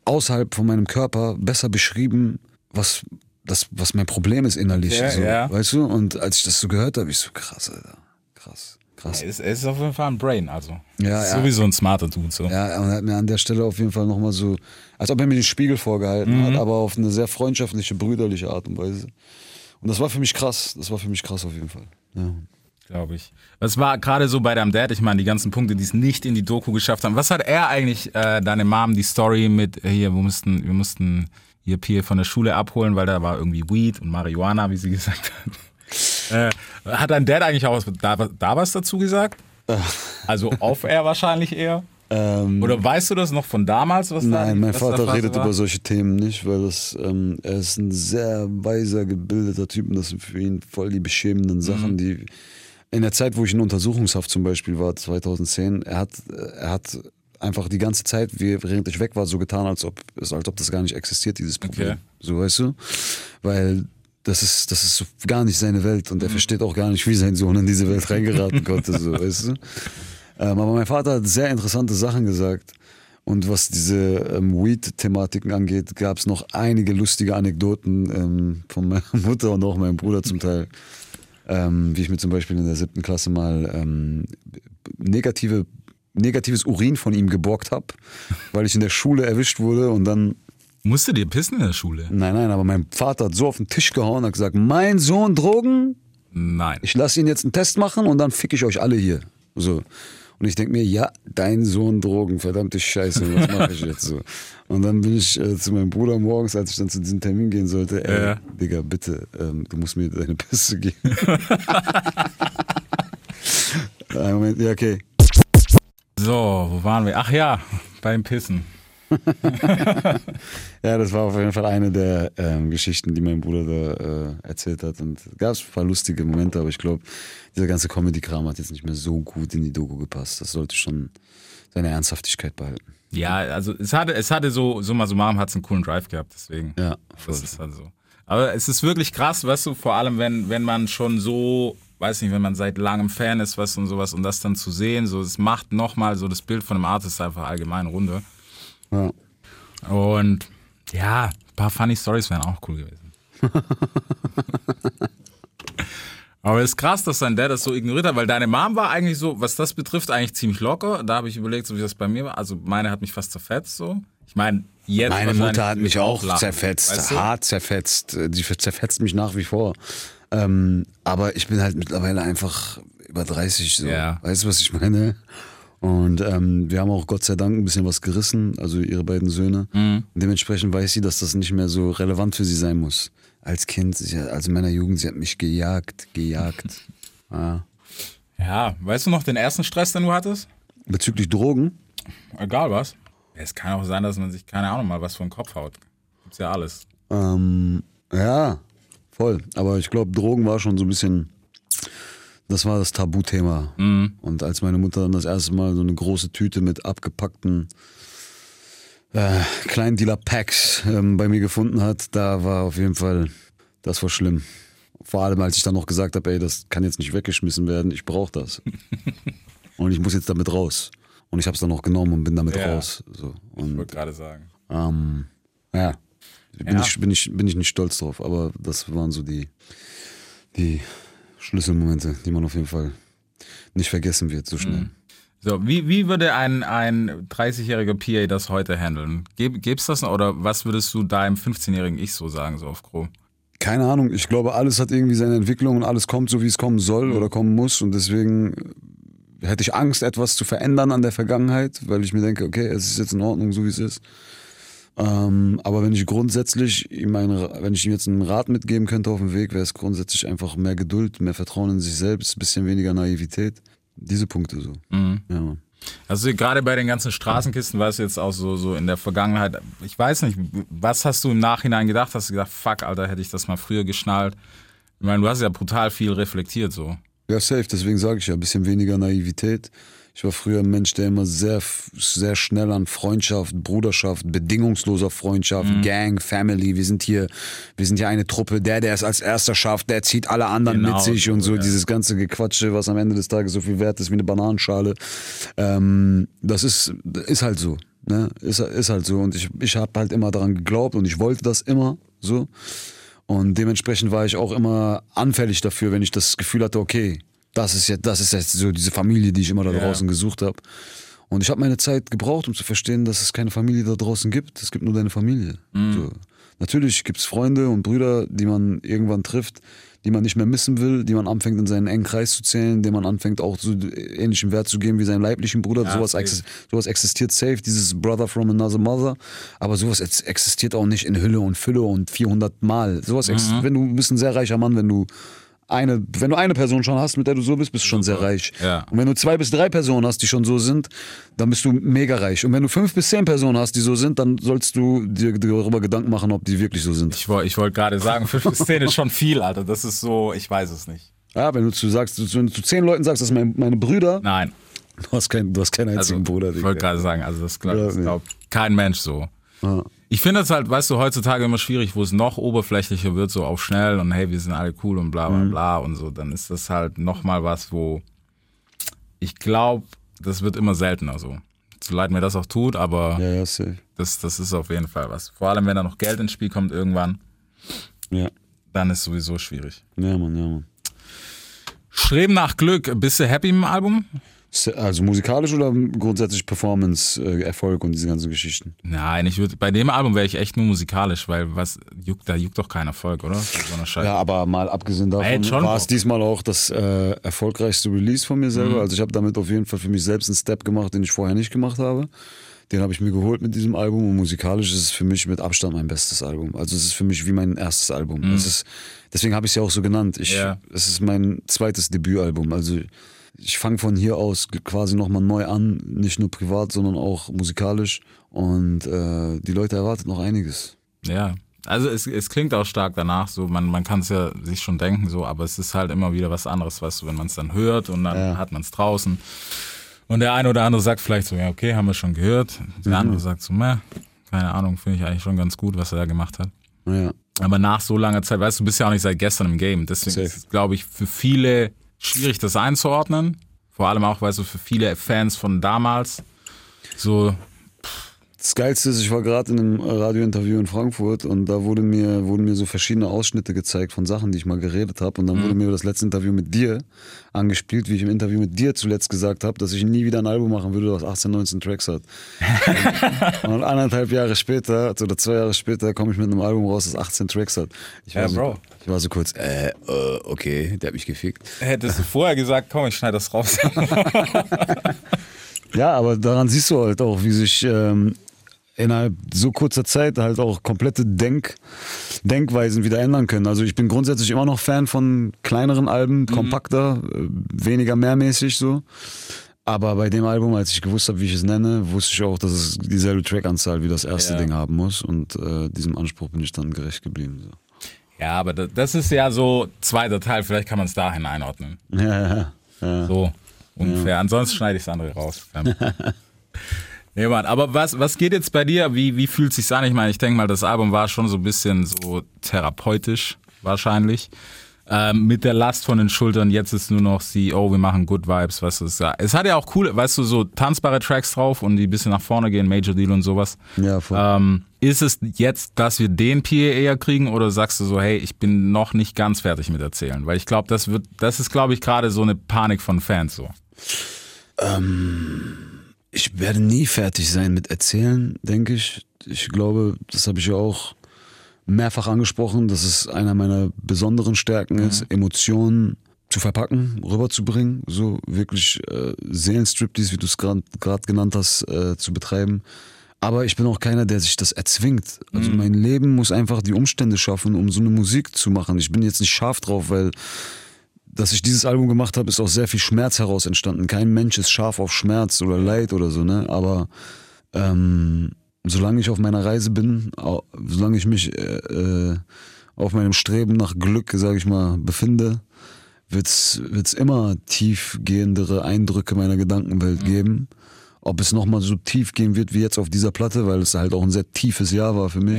außerhalb von meinem Körper besser beschrieben, was, das, was mein Problem ist innerlich. Ja, so, ja. Weißt du? Und als ich das so gehört habe, ich so, krass, Alter. Krass, krass. Es, es ist auf jeden Fall ein Brain, also. Ja, ist ja. Sowieso ein smarter Dude, so. Ja, und er hat mir an der Stelle auf jeden Fall nochmal so, als ob er mir den Spiegel vorgehalten hat, aber auf eine sehr freundschaftliche, brüderliche Art und Weise. Und das war für mich krass. Das war für mich krass auf jeden Fall. Ja. Glaube ich. Was war gerade so bei deinem Dad? Ich meine, die ganzen Punkte, die es nicht in die Doku geschafft haben. Was hat er eigentlich, äh, deine Mom, die Story mit, äh, hier, wir mussten, wir mussten hier Pierre von der Schule abholen, weil da war irgendwie Weed und Marihuana, wie sie gesagt hat. Äh, hat dein Dad eigentlich auch was, da, da was dazu gesagt? Also off-air wahrscheinlich eher. Ähm, Oder weißt du das noch von damals? Was da, Nein, mein was da Vater redet war? über solche Themen nicht, weil das, ähm, er ist ein sehr weiser, gebildeter Typ und das sind für ihn voll die beschämenden Sachen, Mhm. die in der Zeit, wo ich in Untersuchungshaft zum Beispiel war, 2010, er hat, er hat einfach die ganze Zeit, wie- während ich weg war, so getan, als ob, als ob das gar nicht existiert, dieses Problem. Okay. So, weißt du? Weil das ist, das ist so gar nicht seine Welt Mhm. und er versteht auch gar nicht, wie sein Sohn in diese Welt reingeraten konnte, so, weißt du? Ähm, aber mein Vater hat sehr interessante Sachen gesagt. Und was diese ähm, Weed-Thematiken angeht, gab es noch einige lustige Anekdoten ähm, von meiner Mutter und auch meinem Bruder zum Teil. Ähm, wie ich mir zum Beispiel in der siebten Klasse mal ähm, negative, negatives Urin von ihm geborgt habe, weil ich in der Schule erwischt wurde und dann Musste dir pissen in der Schule? Nein, nein, aber mein Vater hat so auf den Tisch gehauen und hat gesagt, mein Sohn Drogen, Nein. ich lasse ihn jetzt einen Test machen und dann fick ich euch alle hier. So. Und ich denke mir, ja, dein Sohn Drogen, verdammte Scheiße, was mache ich jetzt so? Und dann bin ich äh, zu meinem Bruder morgens, als ich dann zu diesem Termin gehen sollte, ey, Ja. Digga, bitte, ähm, du musst mir deine Pisse geben. Einen Moment, ja, okay. So, wo waren wir? Ach ja, beim Pissen. Ja, das war auf jeden Fall eine der ähm, Geschichten, die mein Bruder da äh, erzählt hat. Und gab es ein paar lustige Momente, aber ich glaube, dieser ganze Comedy-Kram hat jetzt nicht mehr so gut in die Doku gepasst. Das sollte schon seine Ernsthaftigkeit behalten. Ja, also es hatte, es hatte so, summa summarum hat es einen coolen Drive gehabt, deswegen. Ja, voll. Das ist halt so. Aber es ist wirklich krass, weißt du, vor allem wenn, wenn man schon so, weiß nicht, wenn man seit langem Fan ist, was und sowas und das dann zu sehen, so, es macht nochmal so das Bild von einem Artist einfach allgemein runter. Ja. Und ja, ein paar funny Stories wären auch cool gewesen. Aber es ist krass, dass dein Dad das so ignoriert hat, weil deine Mom war eigentlich so, was das betrifft, eigentlich ziemlich locker. Da habe ich überlegt, so wie das bei mir war. Also meine hat mich fast zerfetzt so. Ich meine, jetzt Meine Mutter hat mich ich auch lachen, zerfetzt, weißt du? hart zerfetzt. Die zerfetzt mich nach wie vor. Ähm, aber ich bin halt mittlerweile einfach über 30. So. Ja. Weißt du, was ich meine? Und ähm, wir haben auch Gott sei Dank ein bisschen was gerissen, also ihre beiden Söhne. Mhm. Dementsprechend weiß sie, dass das nicht mehr so relevant für sie sein muss. Als Kind, also in meiner Jugend, sie hat mich gejagt, gejagt. ja. Ja, weißt du noch den ersten Stress, den du hattest? Bezüglich Drogen, Egal was. Es kann auch sein, dass man sich, keine Ahnung, mal was vor den Kopf haut. Gibt's ja alles. Ähm, ja, voll. Aber ich glaube, Drogen war schon so ein bisschen, das war das Tabuthema. Und als meine Mutter dann das erste Mal so eine große Tüte mit abgepackten äh, Kleindealer-Packs ähm, bei mir gefunden hat, da war auf jeden Fall, das war schlimm. Vor allem, als ich dann noch gesagt habe, ey, das kann jetzt nicht weggeschmissen werden, ich brauche das. und ich muss jetzt damit raus. Und ich habe es dann noch genommen und bin damit Ja. raus. So. Ich Und wollte gerade sagen. ähm, ja, bin, Ja. Ich, bin, ich, bin ich nicht stolz drauf, aber das waren so die, die Schlüsselmomente, die man auf jeden Fall nicht vergessen wird so schnell. So, wie, wie würde ein, ein 30-jähriger PA das heute handeln? Gäb, gäb's das noch oder was würdest du deinem 15-jährigen Ich so sagen, so auf Gro? Keine Ahnung, ich glaube, alles hat irgendwie seine Entwicklung und alles kommt so, wie es kommen soll oder kommen muss und deswegen hätte ich Angst, etwas zu verändern an der Vergangenheit, weil ich mir denke, okay, es ist jetzt in Ordnung, so wie es ist. Ähm, aber wenn ich grundsätzlich ihm einen, wenn ich ihm jetzt einen Rat mitgeben könnte auf dem Weg, wäre es grundsätzlich einfach mehr Geduld, mehr Vertrauen in sich selbst, bisschen weniger Naivität. Diese Punkte so. Ja, Mann. Also gerade bei den ganzen Straßenkisten war es jetzt auch so, so in der Vergangenheit, ich weiß nicht, was hast du im Nachhinein gedacht? Hast du gedacht, fuck, Alter, hätte ich das mal früher geschnallt? Ich meine, du hast ja brutal viel reflektiert so. Ja, safe, deswegen sage ich ja, ein bisschen weniger Naivität. Ich war früher ein Mensch, der immer sehr, sehr schnell an Freundschaft, Bruderschaft, bedingungsloser Freundschaft, Gang, Family, wir sind hier, wir sind hier eine Truppe, der, der es als erster schafft, der zieht alle anderen Genau mit sich und so, so, ja. dieses ganze Gequatsche, was am Ende des Tages so viel wert ist wie eine Bananenschale. Ähm, das ist, ist halt so. Ne? Ist, ist halt so. Und ich, ich habe halt immer daran geglaubt und ich wollte das immer so. Und dementsprechend war ich auch immer anfällig dafür, wenn ich das Gefühl hatte, okay, das ist jetzt, das ist jetzt so diese Familie, die ich immer da Ja. draußen gesucht habe. Und ich habe meine Zeit gebraucht, um zu verstehen, dass es keine Familie da draußen gibt. Es gibt nur deine Familie. So. Natürlich gibt es Freunde und Brüder, die man irgendwann trifft, die man nicht mehr missen will, die man anfängt in seinen engen Kreis zu zählen, dem man anfängt auch so ähnlichen Wert zu geben wie seinem leiblichen Bruder. Ja, sowas, exis sowas existiert safe, dieses Brother from another mother. Aber sowas ex- existiert auch nicht in Hülle und Fülle und 400 Mal. Sowas ex- wenn du bist ein sehr reicher Mann, wenn du eine, wenn du eine Person schon hast, mit der du so bist, bist du schon sehr reich. Ja. Und wenn du zwei bis drei Personen hast, die schon so sind, dann bist du mega reich. Und wenn du fünf bis zehn Personen hast, die so sind, dann sollst du dir darüber Gedanken machen, ob die wirklich so sind. Ich, ich wollte gerade sagen, 5 bis 10 ist schon viel, Alter. Das ist so, ich weiß es nicht. Ja, wenn du zu sagst, wenn du zu zehn Leuten sagst, das sind meine, meine Brüder, Nein. du hast, kein, du hast keinen Also, einzigen Bruder. ich wollte gerade sagen, also das glaubt nee. glaubt kein Mensch so. Ja. Ich finde es halt, weißt du, heutzutage immer schwierig, wo es noch oberflächlicher wird, so auf schnell und hey, wir sind alle cool und bla bla Mhm. bla und so, dann ist das halt nochmal was, wo ich glaube, das wird immer seltener so. So leid mir das auch tut, aber Ja, ja, das, das ist auf jeden Fall was. Vor allem, wenn da noch Geld ins Spiel kommt irgendwann, Ja. dann ist sowieso schwierig. Ja, Mann, ja, Mann. Streben nach Glück, bist du happy im Album? Also musikalisch oder grundsätzlich Performance, äh, Erfolg und diese ganzen Geschichten? Nein, ich würde bei dem Album wäre ich echt nur musikalisch, weil was juckt, da juckt doch kein Erfolg, oder? So. Ja, aber mal abgesehen davon war es diesmal auch das äh, erfolgreichste Release von mir Mhm. selber. Also ich habe damit auf jeden Fall für mich selbst einen Step gemacht, den ich vorher nicht gemacht habe. Den habe ich mir geholt mit diesem Album und musikalisch ist es für mich mit Abstand mein bestes Album. Also es ist für mich wie mein erstes Album. Es ist, deswegen habe ich es ja auch so genannt. Ich, Mhm. Ja. Es ist mein zweites Debütalbum. Also ich fange von hier aus quasi nochmal neu an, nicht nur privat, sondern auch musikalisch. Und äh, die Leute erwartet noch einiges. Ja, also es, es klingt auch stark danach, so man, man kann es ja sich schon denken, so, aber es ist halt immer wieder was anderes, weißt du, wenn man es dann hört und dann Ja. hat man es draußen. Und der eine oder andere sagt vielleicht so, ja, okay, haben wir schon gehört. Der Mhm. andere sagt so, meh, keine Ahnung, finde ich eigentlich schon ganz gut, was er da gemacht hat. Ja. Aber nach so langer Zeit, weißt du, du bist ja auch nicht seit gestern im Game. Deswegen glaube ich, für viele schwierig, das einzuordnen. Vor allem auch, weißt du, für viele Fans von damals. So, Das Geilste ist, ich war gerade in einem Radiointerview in Frankfurt und da wurde mir, wurden mir so verschiedene Ausschnitte gezeigt von Sachen, die ich mal geredet habe. Und dann wurde mir das letzte Interview mit dir angespielt, wie ich im Interview mit dir zuletzt gesagt habe, dass ich nie wieder ein Album machen würde, das 18, 19 Tracks hat. und, und anderthalb Jahre später, oder zwei Jahre später, komme ich mit einem Album raus, das 18 Tracks hat. Ich war, Ja, so, Bro. ich war so kurz, äh, äh, okay, der hat mich gefickt. hättest du vorher gesagt, komm, ich schneide das raus. Ja, aber daran siehst du halt auch, wie sich ähm, innerhalb so kurzer Zeit halt auch komplette Denk Denkweisen wieder ändern können. Also ich bin grundsätzlich immer noch Fan von kleineren Alben, kompakter, äh, weniger mehrmäßig so. Aber bei dem Album, als ich gewusst habe, wie ich es nenne, wusste ich auch, dass es dieselbe Trackanzahl wie das erste Ja. Ding haben muss. Und äh, diesem Anspruch bin ich dann gerecht geblieben. So. Ja, aber da- das ist ja so zweiter Teil, vielleicht kann man es dahin einordnen. Ja, ja, ja. So ungefähr. Ansonsten schneide ich das andere raus. nee, Mann, aber was, was geht jetzt bei dir? Wie, wie fühlt sich's an? Ich meine, ich denke mal, das Album war schon so ein bisschen so therapeutisch wahrscheinlich. Ähm, mit der Last von den Schultern, jetzt ist nur noch sie, oh, wir machen Good Vibes, weißt du, es, ja- es hat ja auch coole, weißt du, so tanzbare Tracks drauf und die ein bisschen nach vorne gehen, Major Deal und sowas. Ja, voll. Ähm, ist es jetzt, dass wir den PA eher kriegen oder sagst du so, hey, ich bin noch nicht ganz fertig mit erzählen? Weil ich glaube, das wird, das ist, glaube ich, gerade so eine Panik von Fans so. Ich werde nie fertig sein mit Erzählen, denke ich. Ich glaube, das habe ich ja auch mehrfach angesprochen, dass es einer meiner besonderen Stärken ist, Emotionen zu verpacken, rüberzubringen, so wirklich äh, Seelenstriptease, wie du es gerade genannt hast, äh, zu betreiben. Aber ich bin auch keiner, der sich das erzwingt. Also mein Leben muss einfach die Umstände schaffen, um so eine Musik zu machen. Ich bin jetzt nicht scharf drauf, weil dass ich dieses Album gemacht habe, ist aus sehr viel Schmerz heraus entstanden. Kein Mensch ist scharf auf Schmerz oder Leid oder so, ne? Aber ähm, solange ich auf meiner Reise bin, solange ich mich äh, äh, auf meinem Streben nach Glück, sage ich mal, befinde, wird's wird's immer tiefgehendere Eindrücke meiner Gedankenwelt geben. Ob es nochmal so tief gehen wird wie jetzt auf dieser Platte, weil es halt auch ein sehr tiefes Jahr war für mich.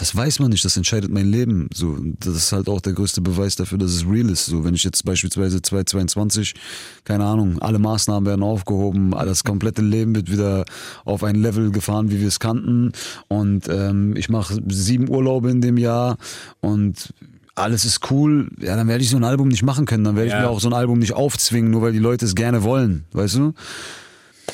Das weiß man nicht, das entscheidet mein Leben. So, das ist halt auch der größte Beweis dafür, dass es real ist. So, wenn ich jetzt beispielsweise 2022, keine Ahnung, alle Maßnahmen werden aufgehoben, das komplette Leben wird wieder auf ein Level gefahren, wie wir es kannten. Und ähm, ich mache sieben Urlaube in dem Jahr und alles ist cool, ja, dann werde ich so ein Album nicht machen können. Dann werde ich Ja. mir auch so ein Album nicht aufzwingen, nur weil die Leute es gerne wollen, weißt du?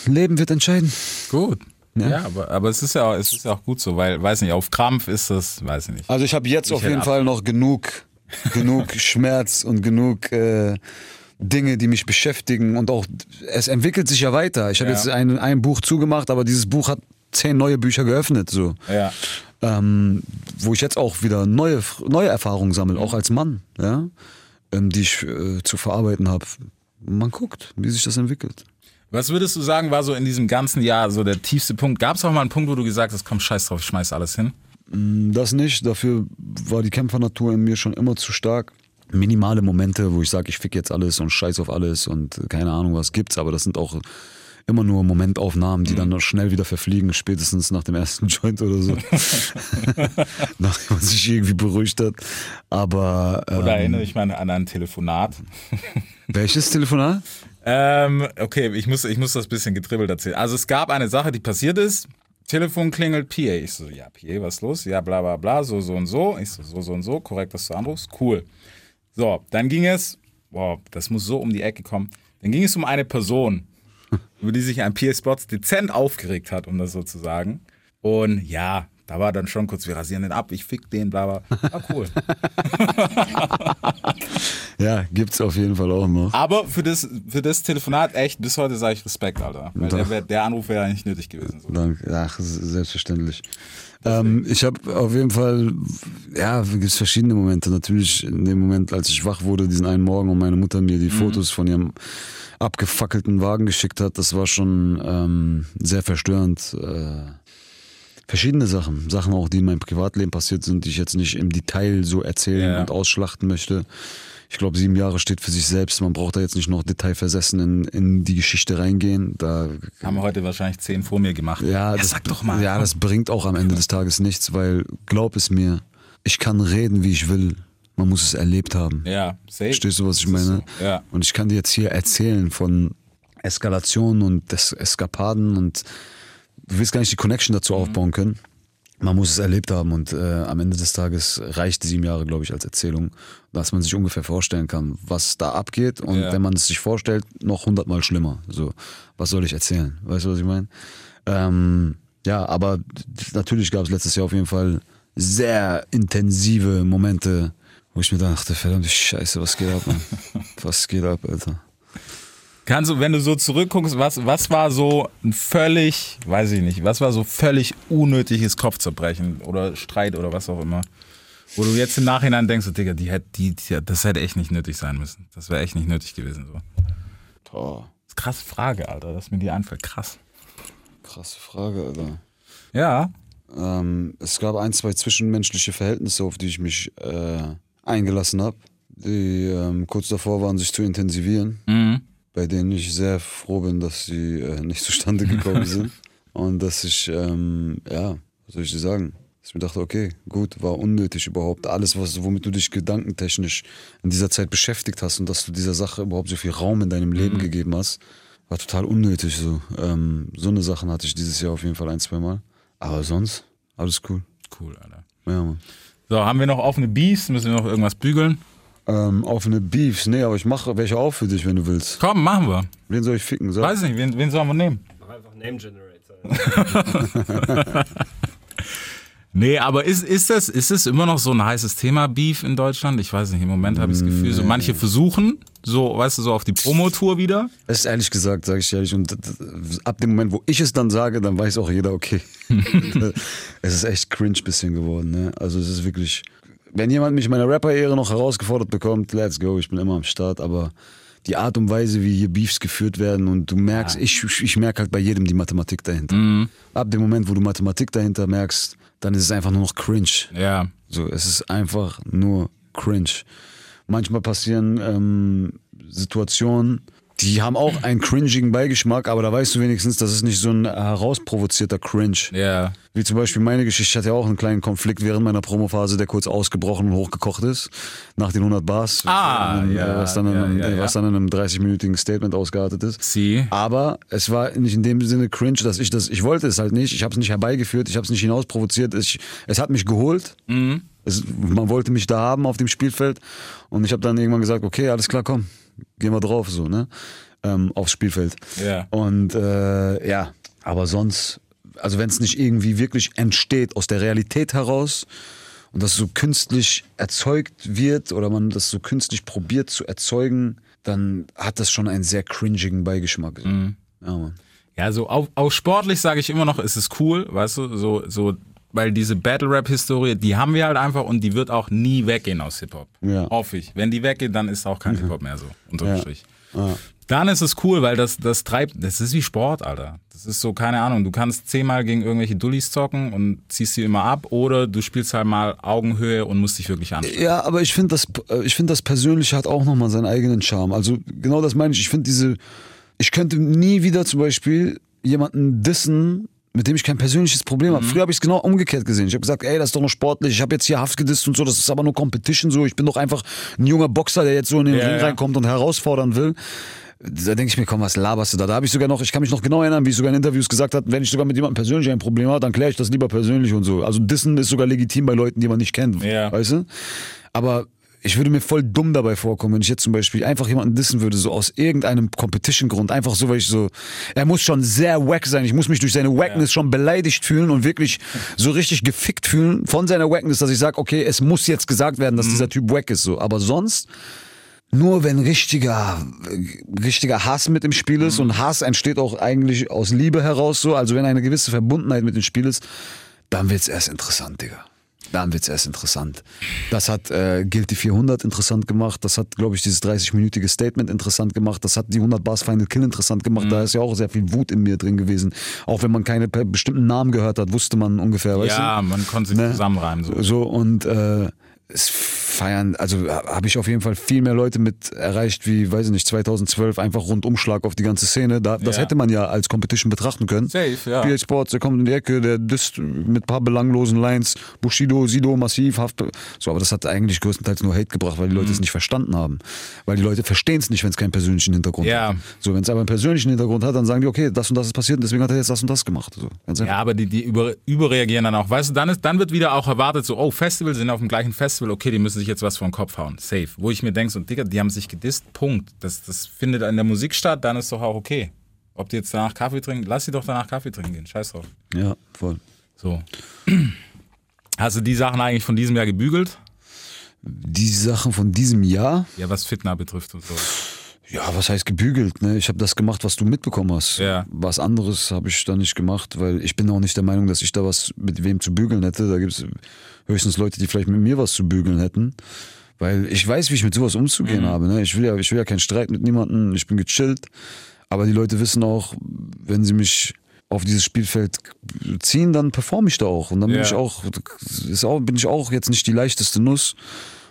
Leben wird entscheiden. Gut. Ja, Ja. aber, aber es ist ja, auch, es ist ja auch gut so, weil, weiß nicht, auf Krampf ist das, weiß ich nicht. Also ich habe jetzt Ich auf jeden Fall noch genug, genug Schmerz und genug äh, Dinge, die mich beschäftigen und auch es entwickelt sich ja weiter. Ich habe Ja. jetzt ein, ein Buch zugemacht, aber dieses Buch hat zehn neue Bücher geöffnet, so. Ja. Ähm, wo ich jetzt auch wieder neue, neue Erfahrungen sammle, auch als Mann, ja. ähm, die ich äh, zu verarbeiten habe. Man guckt, wie sich das entwickelt. Was würdest du sagen, war so in diesem ganzen Jahr so der tiefste Punkt? Gab es auch mal einen Punkt, wo du gesagt hast, komm, scheiß drauf, ich schmeiß alles hin? Das nicht, dafür war die Kämpfernatur in mir schon immer zu stark. Minimale Momente, wo ich sage, ich fick jetzt alles und scheiß auf alles und keine Ahnung was gibt's, aber das sind auch immer nur Momentaufnahmen, die dann noch schnell wieder verfliegen, spätestens nach dem ersten Joint oder so. Nachdem man sich irgendwie beruhigt hat. Aber ähm, Oder erinnere ich mal an ein Telefonat? welches Telefonat? Ähm, okay, ich muss, ich muss das bisschen getribbelt erzählen. Also es gab eine Sache, die passiert ist. Telefon klingelt, PA. Ich so, ja, PA, was ist los? Ja, bla bla bla, so, so und so. Ich so, so, so und so, korrekt, dass du anrufst. Cool. So, dann ging es, boah, das muss so um die Ecke kommen. Dann ging es um eine Person, über die sich ein PA Sports dezent aufgeregt hat, um das so zu sagen. Und ja, da war dann schon kurz, wir rasieren den ab, ich fick den, bla bla. War cool. Ja, gibt's auf jeden Fall auch noch. Aber für das, für das Telefonat echt, bis heute sage ich Respekt, Alter. Weil der, wär- der Anruf wäre eigentlich nötig gewesen. So. Danke. Ach, selbstverständlich. Ähm, ich habe auf jeden Fall, ja, es verschiedene Momente. Natürlich in dem Moment, als ich wach wurde, diesen einen Morgen und meine Mutter mir die Fotos von ihrem abgefackelten Wagen geschickt hat, das war schon ähm, sehr verstörend. Äh, verschiedene Sachen, Sachen auch, die in meinem Privatleben passiert sind, die ich jetzt nicht im Detail so erzählen Ja. und ausschlachten möchte. Ich glaube, sieben Jahre steht für sich selbst. Man braucht da jetzt nicht noch detailversessen in, in die Geschichte reingehen. Da Haben heute wahrscheinlich zehn vor mir gemacht. ja, das, sag doch mal. Ja, das bringt auch am Ende des Tages nichts, weil glaub es mir, ich kann reden, wie ich will. Man muss es erlebt haben. Ja, safe. Verstehst du, was ich meine? so. Ja. Und ich kann dir jetzt hier erzählen von Eskalationen und Eskapaden und du willst gar nicht die Connection dazu Mhm. aufbauen können. Man muss es erlebt haben und äh, am Ende des Tages reicht sieben Jahre, glaube ich, als Erzählung, dass man sich ungefähr vorstellen kann, was da abgeht und Ja. wenn man es sich vorstellt, noch hundertmal schlimmer. So, was soll ich erzählen? Weißt du, was ich meine? Ähm, ja, aber natürlich gab es letztes Jahr auf jeden Fall sehr intensive Momente, wo ich mir dachte, verdammte Scheiße, was geht ab, Mann? was geht ab, Alter? Kannst du, wenn du so zurückguckst, was, was war so ein völlig, weiß ich nicht, was war so völlig unnötiges Kopfzerbrechen oder Streit oder was auch immer? Wo du jetzt im Nachhinein denkst, so, Digga, die hätte, die, die, das hätte echt nicht nötig sein müssen. Das wäre echt nicht nötig gewesen. So. Das Boah, krasse Frage, Alter, dass mir die einfällt. Krass. krasse Frage, Alter. Ja. Ähm, es gab ein, zwei zwischenmenschliche Verhältnisse, auf die ich mich äh, eingelassen habe, die ähm, kurz davor waren, sich zu intensivieren, Mhm. Bei denen ich sehr froh bin, dass sie äh, nicht zustande gekommen sind. Und dass ich, ähm, ja, was soll ich dir sagen? Dass ich mir dachte, okay, gut, war unnötig überhaupt. Alles, was, womit du dich gedankentechnisch in dieser Zeit beschäftigt hast und dass du dieser Sache überhaupt so viel Raum in deinem Leben gegeben hast, war total unnötig. So, ähm, so eine Sachen hatte ich dieses Jahr auf jeden Fall ein, zwei Mal. Aber sonst, alles cool. Cool, Alter. Ja, Mann. So, haben wir noch offene Beefs? Müssen wir noch irgendwas bügeln? Ähm, offene Beefs, nee, aber ich mache welche auf für dich, wenn du willst. Komm, machen wir. Wen soll ich ficken? Sag. Weiß nicht, wen, wen sollen wir nehmen? Mach einfach Name Generator. Nee, aber ist, ist, das, ist das immer noch so ein heißes Thema, Beef in Deutschland? Ich weiß nicht, im Moment habe ich das Gefühl, so manche versuchen, so, weißt du, so auf die Promotour wieder. Es ist ehrlich gesagt, sage ich ehrlich, und ab dem Moment, wo ich es dann sage, dann weiß auch jeder, okay. es ist echt cringe bisschen geworden, ne? Also es ist wirklich, wenn jemand mich in meiner Rapper-Ehre noch herausgefordert bekommt, let's go, ich bin immer am Start, aber die Art und Weise, wie hier Beefs geführt werden und du merkst, ich, ich merke halt bei jedem die Mathematik dahinter. Ab dem Moment, wo du Mathematik dahinter merkst, dann ist es einfach nur noch cringe. Ja. So, es ist einfach nur cringe. Manchmal passieren ähm, Situationen, die haben auch einen cringigen Beigeschmack, aber da weißt du wenigstens, das ist nicht so ein herausprovozierter Cringe. Ja. Wie zum Beispiel meine Geschichte, ich hatte ja auch einen kleinen Konflikt während meiner Promophase, der kurz ausgebrochen und hochgekocht ist, nach den 100 Bars, Ah, ähm, ja, was, dann in ja, einem, ja, was dann in einem 30-minütigen Statement ausgeartet ist. Sie. Aber es war nicht in dem Sinne cringe, dass ich das, ich wollte es halt nicht, ich habe es nicht herbeigeführt, ich habe es nicht hinausprovoziert, ich, es hat mich geholt. Es, man wollte mich da haben auf dem Spielfeld und ich habe dann irgendwann gesagt, okay, alles klar, komm, gehen wir drauf, so, ne? Ähm, aufs Spielfeld. Ja. Und äh, ja, aber sonst, also wenn es nicht irgendwie wirklich entsteht aus der Realität heraus und das so künstlich erzeugt wird oder man das so künstlich probiert zu erzeugen, dann hat das schon einen sehr cringigen Beigeschmack. So. Ja, Mann. Ja, so auf, auf sportlich sage ich immer noch, ist es cool, weißt du, so, so weil diese Battle-Rap-Historie, die haben wir halt einfach und die wird auch nie weggehen aus Hip-Hop. Ja. Hoffe ich. Wenn die weggeht, dann ist auch kein Hip-Hop mehr so, unterm Ja. Strich. Dann ist es cool, weil das, das treibt, das ist wie Sport, Alter. Das ist so, keine Ahnung, du kannst zehnmal gegen irgendwelche Dullis zocken und ziehst sie immer ab oder du spielst halt mal Augenhöhe und musst dich wirklich anstrengen. Ja, aber ich finde das, äh, ich finde das Persönliche hat auch nochmal seinen eigenen Charme. Also genau das meine ich. Ich finde diese, ich könnte nie wieder zum Beispiel jemanden dissen, mit dem ich kein persönliches Problem habe. Früher habe ich es genau umgekehrt gesehen. Ich habe gesagt, ey, das ist doch nur sportlich. Ich habe jetzt hier Haft gedisst und so. Das ist aber nur Competition so. Ich bin doch einfach ein junger Boxer, der jetzt so in den Ja, Ring ja. reinkommt und herausfordern will. Da denke ich mir, komm, was laberst du da? Da habe ich sogar noch, ich kann mich noch genau erinnern, wie ich sogar in Interviews gesagt habe, wenn ich sogar mit jemandem persönlich ein Problem habe, dann kläre ich das lieber persönlich und so. Also Dissen ist sogar legitim bei Leuten, die man nicht kennt. Ja. Weißt du? Aber ich würde mir voll dumm dabei vorkommen, wenn ich jetzt zum Beispiel einfach jemanden dissen würde, so aus irgendeinem Competition-Grund. Einfach so, weil ich so, er muss schon sehr wack sein. Ich muss mich durch seine Wackness schon beleidigt fühlen und wirklich so richtig gefickt fühlen von seiner Wackness, dass ich sage, okay, es muss jetzt gesagt werden, dass dieser Typ wack ist. So. Aber sonst, nur wenn richtiger, richtiger Hass mit im Spiel ist und Hass entsteht auch eigentlich aus Liebe heraus so, also wenn eine gewisse Verbundenheit mit dem Spiel ist, dann wird's erst interessant, Digga. Dann wird's erst interessant. Das hat äh, Guilty 400 interessant gemacht. Das hat, glaube ich, dieses 30-minütige Statement interessant gemacht. Das hat die 100 Bars Final Kill interessant gemacht. Da ist ja auch sehr viel Wut in mir drin gewesen. Auch wenn man keine bestimmten Namen gehört hat, wusste man ungefähr, weißt du? Ja, man konnte sich Ne? zusammenreimen. So. So und äh, es feiern, also habe ich auf jeden Fall viel mehr Leute mit erreicht wie, weiß ich nicht, 2012, einfach Rundumschlag auf die ganze Szene. Da, das Ja. hätte man ja als Competition betrachten können. Safe, ja. PH Sports, der kommt in die Ecke, der disst mit ein paar belanglosen Lines, Bushido, Sido, massiv, Haft. So, aber das hat eigentlich größtenteils nur Hate gebracht, weil die Mhm. Leute es nicht verstanden haben. Weil die Leute verstehen es nicht, wenn es keinen persönlichen Hintergrund Ja. hat. So, wenn es aber einen persönlichen Hintergrund hat, dann sagen die, okay, das und das ist passiert und deswegen hat er jetzt das und das gemacht. So. Ja, aber die, die über, überreagieren dann auch. Weißt du, dann, ist, dann wird wieder auch erwartet, so, oh, Festival sind auf dem gleichen Festival, okay, die müssen sich jetzt was vor den Kopf hauen. Safe. Wo ich mir denke, so, Digga, die haben sich gedisst, Punkt. Das, das findet in der Musik statt, dann ist doch auch okay. Ob die jetzt danach Kaffee trinken, lass sie doch danach Kaffee trinken gehen. Scheiß drauf. ja voll. So. Hast du die Sachen eigentlich von diesem Jahr gebügelt? Die Sachen von diesem Jahr, Ja, was Fitna betrifft und so. Ja, was heißt gebügelt? Ne? Ich habe das gemacht, was du mitbekommen hast. Ja. Was anderes habe ich da nicht gemacht, weil ich bin auch nicht der Meinung, dass ich da was mit wem zu bügeln hätte. Da gibt es höchstens Leute, die vielleicht mit mir was zu bügeln hätten. Weil ich weiß, wie ich mit sowas umzugehen habe. Ne? Ich, will ja, ich will ja keinen Streit mit niemandem, ich bin gechillt. Aber die Leute wissen auch, wenn sie mich auf dieses Spielfeld ziehen, dann performe ich da auch. Und dann bin Ja. ich auch, ist auch, bin ich auch jetzt nicht die leichteste Nuss.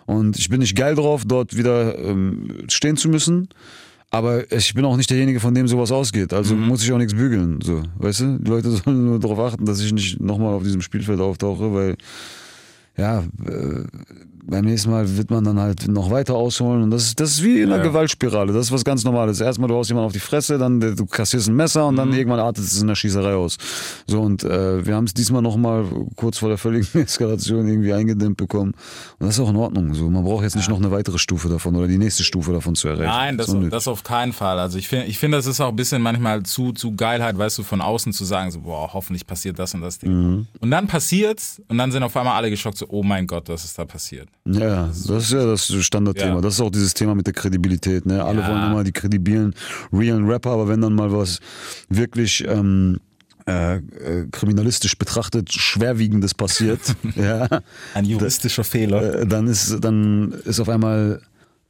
Und ich bin nicht geil drauf, dort wieder ähm, stehen zu müssen. Aber ich bin auch nicht derjenige, von dem sowas ausgeht. Also muss ich auch nichts bügeln. So, weißt du? Die Leute sollen nur darauf achten, dass ich nicht nochmal auf diesem Spielfeld auftauche, weil ja, äh, beim nächsten Mal wird man dann halt noch weiter ausholen. Und das ist, das ist wie in einer Ja. Gewaltspirale. Das ist was ganz Normales. Erstmal du haust jemanden auf die Fresse, dann äh, du kassierst ein Messer und dann irgendwann artet es in einer Schießerei aus. So, und äh, wir haben es diesmal nochmal kurz vor der völligen Eskalation irgendwie eingedämmt bekommen. Und das ist auch in Ordnung. So, man braucht jetzt nicht noch eine weitere Stufe davon oder die nächste Stufe davon zu erreichen. Nein, das, ist unnötig. das auf keinen Fall. Also ich finde, ich finde, das ist auch ein bisschen manchmal zu, zu Geilheit, weißt du, von außen zu sagen, so, boah, hoffentlich passiert das und das Ding. Mhm. Und dann passiert's und dann sind auf einmal alle geschockt, so, oh mein Gott, was ist da passiert? Ja, das ist ja das Standardthema. Ja. Das ist auch dieses Thema mit der Kredibilität. Ne? Alle Ja. wollen immer die kredibilen, realen Rapper, aber wenn dann mal was wirklich ähm, äh, äh, kriminalistisch betrachtet schwerwiegendes passiert, ja, Ein juristischer Fehler. äh, dann ist dann ist auf einmal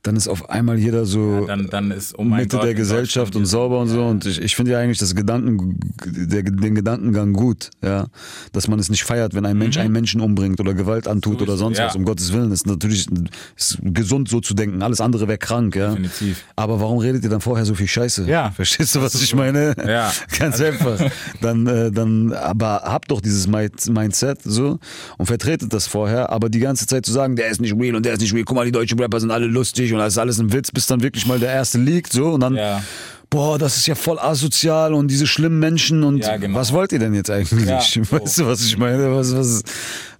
dann ist auf einmal jeder so Dann, dann ist, oh Mitte Gott, der Gesellschaft und sauber und so. Und ich, ich finde ja eigentlich das Gedanken, der, den Gedankengang gut, ja. Dass man es nicht feiert, wenn ein Mensch einen Menschen umbringt oder Gewalt antut Mhm. So oder sonst ja. was. Um Gottes Willen. Das ist natürlich ist gesund so zu denken. Alles andere wäre krank, ja. Definitiv. Aber warum redet ihr dann vorher so viel Scheiße? Ja. Verstehst du, was ich meine? Ja. Ganz einfach. Dann, äh, dann, aber habt doch dieses Mind- Mindset so und vertretet das vorher. Aber die ganze Zeit zu sagen, der ist nicht real und der ist nicht real. Guck mal, die deutschen Rapper sind alle lustig und das ist alles ein Witz, bis dann wirklich mal der erste liegt so und dann Ja. boah, das ist ja voll asozial und diese schlimmen Menschen und Ja, genau. was wollt ihr denn jetzt eigentlich? Ja, so. weißt du, was ich meine? Was, was,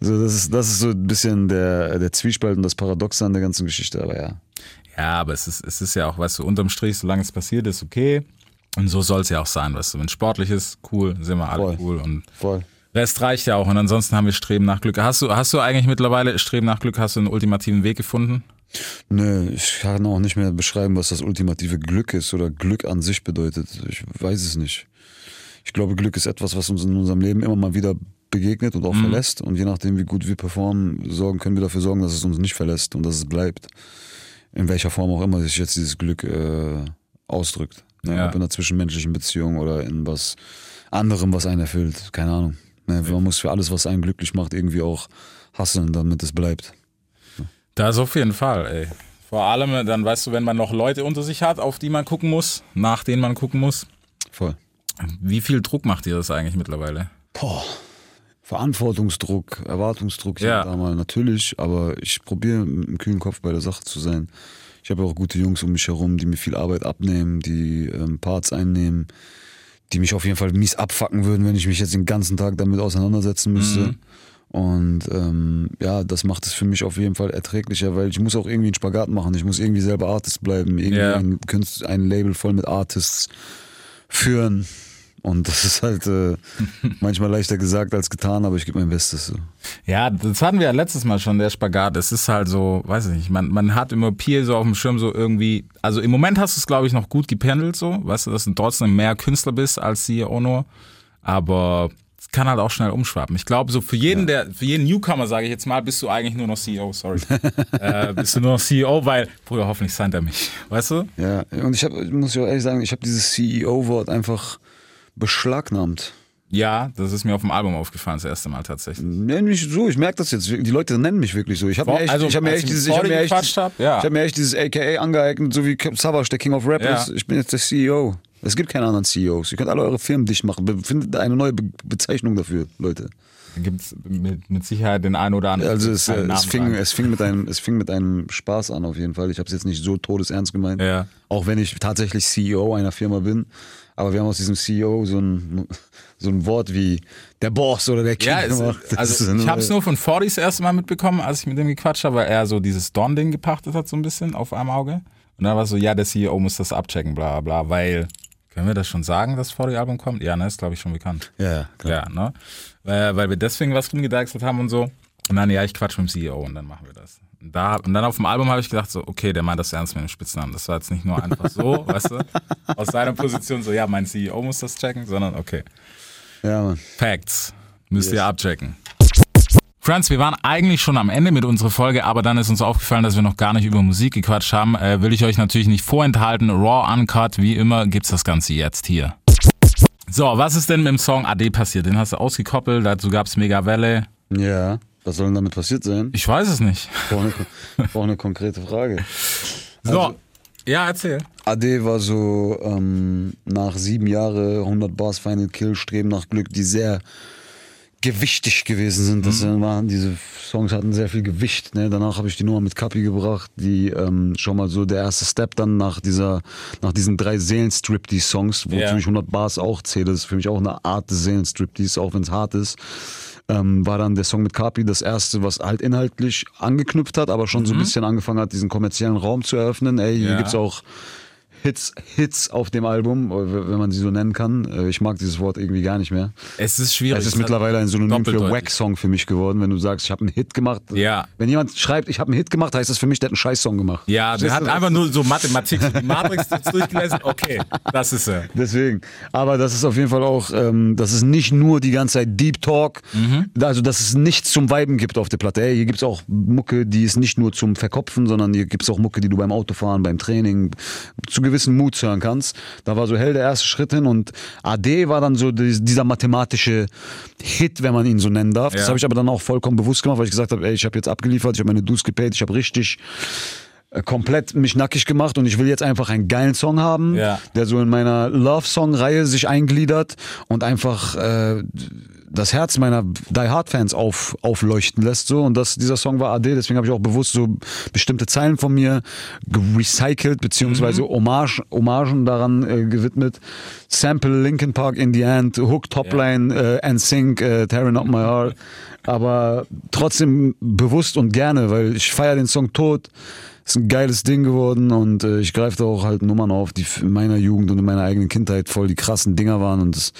so, das, ist, das ist so ein bisschen der, der Zwiespalt und das Paradox an der ganzen Geschichte, aber ja. Ja, aber es ist, es ist ja auch, weißt du, unterm Strich, solange es passiert ist, okay. Und so soll es ja auch sein, weißt du. Wenn sportlich ist, cool, sind wir alle Voll. cool. Und Voll. Rest reicht ja auch. Und ansonsten haben wir Streben nach Glück. Hast du, hast du eigentlich mittlerweile Streben nach Glück, hast du einen ultimativen Weg gefunden? Nö, ich kann auch nicht mehr beschreiben, was das ultimative Glück ist oder Glück an sich bedeutet. Ich weiß es nicht. Ich glaube, Glück ist etwas, was uns in unserem Leben immer mal wieder begegnet und auch verlässt. Und je nachdem, wie gut wir performen, sorgen, können wir dafür sorgen, dass es uns nicht verlässt und dass es bleibt. In welcher Form auch immer sich jetzt dieses Glück äh, ausdrückt. Ne? Ja. Ob in einer zwischenmenschlichen Beziehung oder in was anderem, was einen erfüllt. Keine Ahnung. Ne? Man muss für alles, was einen glücklich macht, irgendwie auch hasseln, damit es bleibt. Das auf jeden Fall, ey. Vor allem, äh, dann weißt du, wenn man noch Leute unter sich hat, auf die man gucken muss, nach denen man gucken muss. Voll. Wie viel Druck macht dir das eigentlich mittlerweile? Boah. Verantwortungsdruck, Erwartungsdruck Ja. da mal natürlich, aber ich probiere mit einem kühlen Kopf bei der Sache zu sein. Ich habe auch gute Jungs um mich herum, die mir viel Arbeit abnehmen, die ähm, Parts einnehmen, die mich auf jeden Fall mies abfacken würden, wenn ich mich jetzt den ganzen Tag damit auseinandersetzen müsste. Und ähm, ja, das macht es für mich auf jeden Fall erträglicher, weil ich muss auch irgendwie einen Spagat machen. Ich muss irgendwie selber Artist bleiben, irgendwie Ja. ein, Künst- ein Label voll mit Artists führen. Und das ist halt äh, manchmal leichter gesagt als getan, aber ich gebe mein Bestes. So. Ja, das hatten wir ja letztes Mal schon, der Spagat. Es ist halt so, weiß ich nicht, man, man hat immer Piel so auf dem Schirm so irgendwie, also im Moment hast du es, glaube ich, noch gut gependelt so, weißt du, dass du trotzdem mehr Künstler bist als CEO nur, aber kann halt auch schnell umschwappen. Ich glaube, so für jeden, der, für jeden Newcomer, sage ich jetzt mal, bist du eigentlich nur noch CEO, sorry. äh, bist du nur noch CEO, weil, Bruder, hoffentlich signed er mich, weißt du? Ja, und ich habe, muss ich auch ehrlich sagen, ich habe dieses CEO-Wort einfach beschlagnahmt. Ja, das ist mir auf dem Album aufgefallen, das erste Mal tatsächlich. Nenn mich so, ich merke das jetzt. Die Leute nennen mich wirklich so. Ich habe mir echt, Also, ich hab mir echt dieses, ich habe mir echt, hab, ja. ich hab mir echt dieses AKA angeeignet, so wie Savage, der King of Rap Ja. ist. Ich bin jetzt der CEO. Es gibt keine anderen CEOs. Ihr könnt alle eure Firmen dicht machen. Findet eine neue Be Bezeichnung dafür, Leute. Da gibt es mit, mit Sicherheit den einen oder anderen. Also es, äh, es, fing, es, fing mit einem, es fing mit einem Spaß an auf jeden Fall. Ich habe es jetzt nicht so todesernst gemeint. Ja. Auch wenn ich tatsächlich CEO einer Firma bin. Aber wir haben aus diesem CEO so ein, so ein Wort wie der Boss oder der King Ja, es, gemacht. Das also ich habe es nur von 40 das erste Mal mitbekommen, als ich mit dem gequatscht habe, weil er so dieses Don-Ding gepachtet hat, so ein bisschen auf einem Auge. Und dann war so, ja, der CEO muss das abchecken, bla bla, weil, können wir das schon sagen, dass 40-Album kommt? Ja, ne, ist glaube ich schon bekannt. Ja, klar. Ja, ne? Weil, weil wir deswegen was rumgedeichselt haben und so. Und dann, ja, ich quatsch mit dem CEO und dann machen wir das. Und, da, und dann auf dem Album habe ich gedacht, so, okay, der meint das ernst mit dem Spitznamen. Das war jetzt nicht nur einfach so, weißt du, aus seiner Position so, ja, mein CEO muss das checken, sondern okay. Ja, Mann. Facts. Müsst ihr abchecken. Friends, wir waren eigentlich schon am Ende mit unserer Folge, aber dann ist uns aufgefallen, dass wir noch gar nicht über Musik gequatscht haben. Äh, will ich euch natürlich nicht vorenthalten. Raw Uncut, wie immer, gibt's das Ganze jetzt hier. So, was ist denn mit dem Song AD passiert? Den hast du ausgekoppelt, dazu gab's mega Welle. Ja, was soll denn damit passiert sein? Ich weiß es nicht. Brauche eine, konkrete Frage. So, ja, erzähl. AD war so ähm, nach sieben Jahren 100 Bars Final Kill, Streben nach Glück, die sehr gewichtig gewesen sind. Das waren, diese Songs hatten sehr viel Gewicht. Ne? Danach habe ich die Nummer mit Kapi gebracht, die ähm, schon mal so der erste Step dann nach dieser, nach diesen drei Seelenstriptease-Songs, wozu Ja. ich 100 Bars auch zähle. Das ist für mich auch eine Art des Seelenstriptease, auch wenn es hart ist. Ähm, war dann der Song mit Kapi das erste, was halt inhaltlich angeknüpft hat, aber schon so ein bisschen angefangen hat, diesen kommerziellen Raum zu eröffnen. Ey, hier Ja. gibt's auch Hits, Hits auf dem Album, äh, wenn man sie so nennen kann. Äh, Ich mag dieses Wort irgendwie gar nicht mehr. Es ist schwierig. Es ist mittlerweile ein Synonym für. Wack-Song für mich geworden, wenn du sagst, ich habe einen Hit gemacht. Ja. Wenn jemand schreibt, ich habe einen Hit gemacht, heißt das für mich, der hat einen Scheiß-Song gemacht. Ja, der hat einfach nur so Mathematik, so die Matrix durchgelesen. Okay, das ist er. Deswegen. Aber das ist auf jeden Fall auch, ähm, dass es nicht nur die ganze Zeit Deep Talk, also dass es nichts zum Viben gibt auf der Platte. Ey, hier gibt's auch Mucke, die ist nicht nur zum Verkopfen, sondern hier gibt's auch Mucke, die du beim Autofahren, beim Training zu gewissen Moods hören kannst. Da war so hell der erste Schritt hin und AD war dann so die- dieser mathematische Hit, wenn man ihn so nennen darf. Das Ja. habe ich aber dann auch vollkommen bewusst gemacht, weil ich gesagt habe, ey, ich habe jetzt abgeliefert, ich habe meine Dues gepaid, ich habe richtig äh, komplett mich nackig gemacht und ich will jetzt einfach einen geilen Song haben, Ja. der so in meiner Love-Song-Reihe sich eingliedert und einfach äh, das Herz meiner Die Hard-Fans auf, aufleuchten lässt. So. Und das, dieser Song war AD, deswegen habe ich auch bewusst so bestimmte Zeilen von mir recycelt, beziehungsweise Hommage, Hommagen daran äh, gewidmet. Sample Linkin Park in the End, Hook Topline, äh, NSYNC, äh, Tearing Up My Heart. Aber trotzdem bewusst und gerne, weil ich feiere den Song tot. Ist ein geiles Ding geworden und äh, ich greife da auch halt Nummern auf, die in meiner Jugend und in meiner eigenen Kindheit voll die krassen Dinger waren und das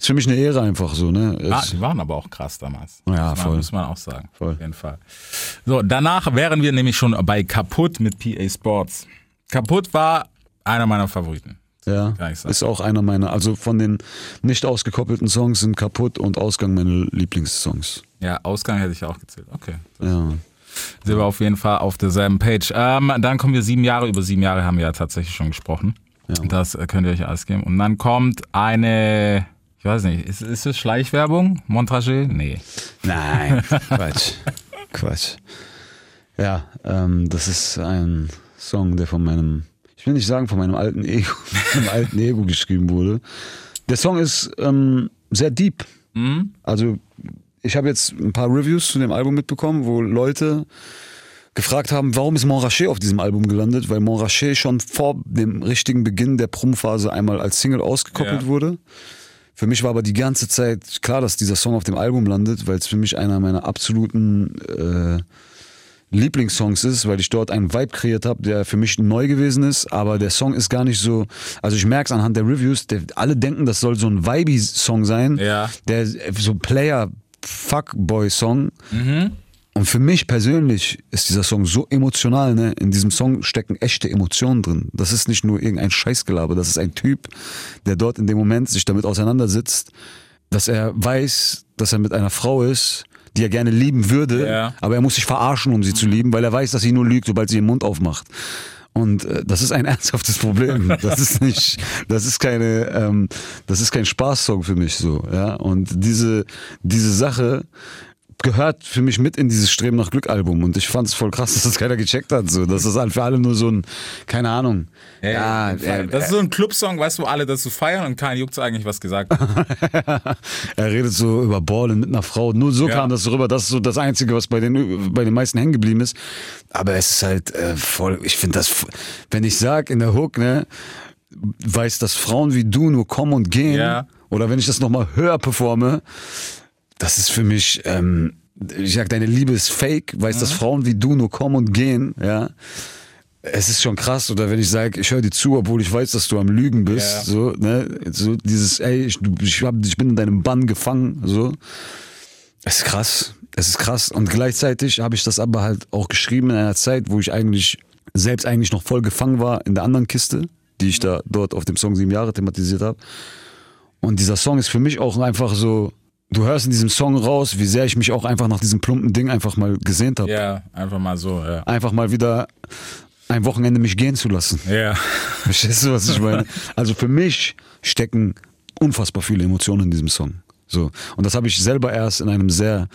ist für mich eine Ehre einfach so, ne? Ah, die waren aber auch krass damals. Ja, muss man, voll. Muss man auch sagen. Voll. Auf jeden Fall. So, danach wären wir nämlich schon bei Kaputt mit PA Sports. Kaputt war einer meiner Favoriten. Ja, ist auch einer meiner, also von den nicht ausgekoppelten Songs sind Kaputt und Ausgang meine Lieblingssongs. Ja, Ausgang hätte ich auch gezählt. Okay. Ja. Sind wir auf jeden Fall auf derselben Page. Ähm, dann kommen wir sieben Jahre. Über sieben Jahre haben wir ja tatsächlich schon gesprochen. Das äh, könnt ihr euch alles geben. Und dann kommt eine, ich weiß nicht, ist, ist es Schleichwerbung? Montragé? Nee. Nein, Quatsch. Quatsch. Ja, ähm, das ist ein Song, der von meinem, ich will nicht sagen von meinem alten Ego, meinem alten Ego geschrieben wurde. Der Song ist ähm, sehr deep. Also ich habe jetzt ein paar Reviews zu dem Album mitbekommen, wo Leute gefragt haben, warum ist Montrachet auf diesem Album gelandet, weil Montrachet schon vor dem richtigen Beginn der Prum-Phase einmal als Single ausgekoppelt Ja. wurde. Für mich war aber die ganze Zeit klar, dass dieser Song auf dem Album landet, weil es für mich einer meiner absoluten äh, Lieblingssongs ist, weil ich dort einen Vibe kreiert habe, der für mich neu gewesen ist, aber der Song ist gar nicht so, also ich merke es anhand der Reviews, der, alle denken, das soll so ein Vibey-Song sein, Ja. der so Player-Fuckboy-Song. Und für mich persönlich ist dieser Song so emotional, ne? In diesem Song stecken echte Emotionen drin. Das ist nicht nur irgendein Scheißgelaber, das ist ein Typ, der dort in dem Moment sich damit auseinandersetzt, dass er weiß, dass er mit einer Frau ist, die er gerne lieben würde, Ja. aber er muss sich verarschen, um sie zu lieben, weil er weiß, dass sie nur lügt, sobald sie den Mund aufmacht. Und äh, das ist ein ernsthaftes Problem. Das ist nicht, das ist keine, ähm, das ist kein Spaßsong für mich so. Ja. Und diese diese Sache gehört für mich mit in dieses Streben nach Glück Album. Und ich fand es voll krass, dass das keiner gecheckt hat. So, das ist halt für alle nur so ein, keine Ahnung. ja, er, das ist so ein Clubsong, weißt du, wo alle das so feiern und kein juckt eigentlich was gesagt er redet so über Ballen mit einer Frau. Nur so Ja. kam das so rüber. Das ist so das Einzige, was bei den, bei den meisten hängen geblieben ist. Aber es ist halt äh, voll, ich finde das, wenn ich sag in der Hook, ne, weiß, dass Frauen wie du nur kommen und gehen. Ja. Oder wenn ich das nochmal höher performe, das ist für mich, ähm, ich sag, deine Liebe ist fake, weiß, Mhm. dass Frauen wie du nur kommen und gehen, ja. Es ist schon krass, oder wenn ich sage, ich höre dir zu, obwohl ich weiß, dass du am Lügen bist, Ja. so, ne, so dieses, ey, ich, ich, hab, ich bin in deinem Bann gefangen, so. Es ist krass, es ist krass. Und gleichzeitig habe ich das aber halt auch geschrieben in einer Zeit, wo ich eigentlich selbst eigentlich noch voll gefangen war in der anderen Kiste, die ich da dort auf dem Song sieben Jahre thematisiert habe. Und dieser Song ist für mich auch einfach so, du hörst in diesem Song raus, wie sehr ich mich auch einfach nach diesem plumpen Ding einfach mal gesehnt habe. Ja, einfach mal so, ja. Einfach mal wieder ein Wochenende mich gehen zu lassen. Ja. Verstehst du, was ich meine? Also für mich stecken unfassbar viele Emotionen in diesem Song. So. Und das habe ich selber erst in einem sehr.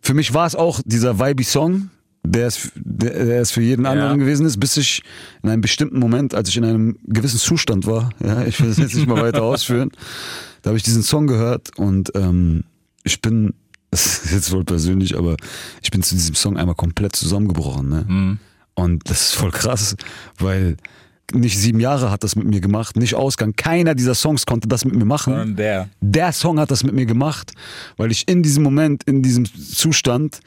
Für mich war es auch dieser Vibe-Song, der es, der, der es für jeden anderen gewesen ist, bis ich in einem bestimmten Moment, als ich in einem gewissen Zustand war, ja, ich will das jetzt nicht mal weiter ausführen, da habe ich diesen Song gehört und ähm, ich bin, das ist jetzt wohl persönlich, aber ich bin zu diesem Song einmal komplett zusammengebrochen. Ne? Und das ist voll krass, weil nicht sieben Jahre hat das mit mir gemacht, nicht Ausgang. Keiner dieser Songs konnte das mit mir machen. Und der. Der Song hat das mit mir gemacht, weil ich in diesem Moment, in diesem Zustand,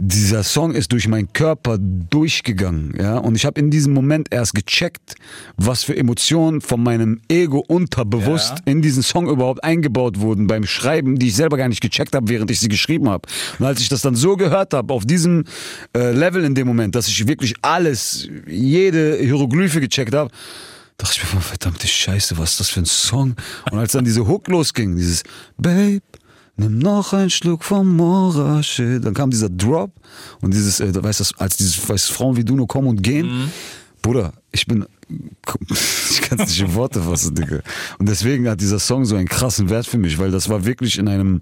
dieser Song ist durch meinen Körper durchgegangen, ja, und ich habe in diesem Moment erst gecheckt, was für Emotionen von meinem Ego unterbewusst Ja. in diesen Song überhaupt eingebaut wurden beim Schreiben, die ich selber gar nicht gecheckt habe, während ich sie geschrieben habe. Und als ich das dann so gehört habe, auf diesem äh, Level in dem Moment, dass ich wirklich alles, jede Hieroglyphe gecheckt habe, dachte ich mir, verdammte Scheiße, was ist das für ein Song? Und als dann diese Hook losging, dieses Babe, nimm noch einen Schluck vom Morasche, dann kam dieser Drop und dieses, äh, weißt du, als dieses, weißt Frauen wie du nur kommen und gehen, Bruder, ich bin, ich kann es nicht in Worte fassen, Digga. Und deswegen hat dieser Song so einen krassen Wert für mich, weil das war wirklich in einem,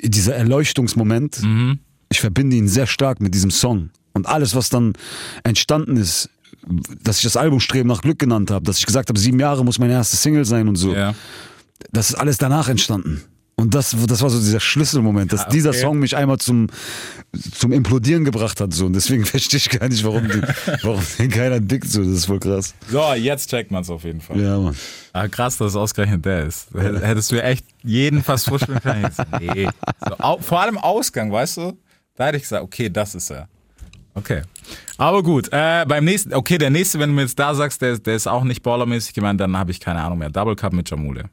dieser Erleuchtungsmoment, ich verbinde ihn sehr stark mit diesem Song. Und alles, was dann entstanden ist, dass ich das Album Streben nach Glück genannt habe, dass ich gesagt habe, sieben Jahre muss meine erste Single sein und so. Ja. Das ist alles danach entstanden. Und das, das war so dieser Schlüsselmoment, dass dieser okay. Song mich einmal zum, zum Implodieren gebracht hat. So. Und deswegen verstehe ich gar nicht, warum, die, warum den keiner dickt. So. Das ist voll krass. So, jetzt checkt man es auf jeden Fall. Ja, Mann. Ah, krass, dass es ausgerechnet der ist. Hätt- Hättest du ja echt jeden fast vorspielen können. Nee. So, vor allem Ausgang, weißt du? Da hätte ich gesagt, okay, das ist er. Okay. Aber gut, äh, beim nächsten, okay, der nächste, wenn du mir jetzt da sagst, der, der ist auch nicht ballermäßig gemeint, dann habe ich keine Ahnung mehr. Double Cup mit Jamule.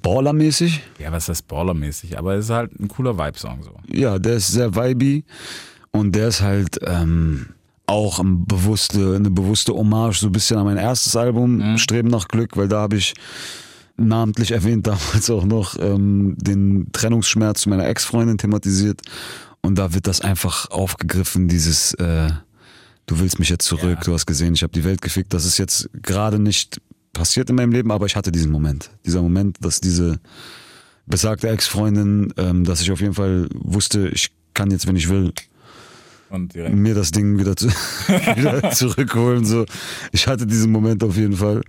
Ballermäßig? Ja, was heißt ballermäßig? Aber es ist halt ein cooler Vibe-Song so. Ja, der ist sehr vibey und der ist halt, ähm, auch ein bewusste, eine bewusste Hommage so ein bisschen an mein erstes Album, Streben nach Glück, weil da habe ich namentlich erwähnt damals auch noch ähm, den Trennungsschmerz meiner Ex-Freundin thematisiert. Und da wird das einfach aufgegriffen, dieses äh, Du willst mich jetzt zurück, du hast gesehen, ich habe die Welt gefickt. Das ist jetzt gerade nicht passiert in meinem Leben, aber ich hatte diesen Moment. Dieser Moment, dass diese besagte Ex-Freundin, ähm, dass ich auf jeden Fall wusste, ich kann jetzt, wenn ich will, mir das Ding wieder, zu, wieder zurückholen. So. Ich hatte diesen Moment auf jeden Fall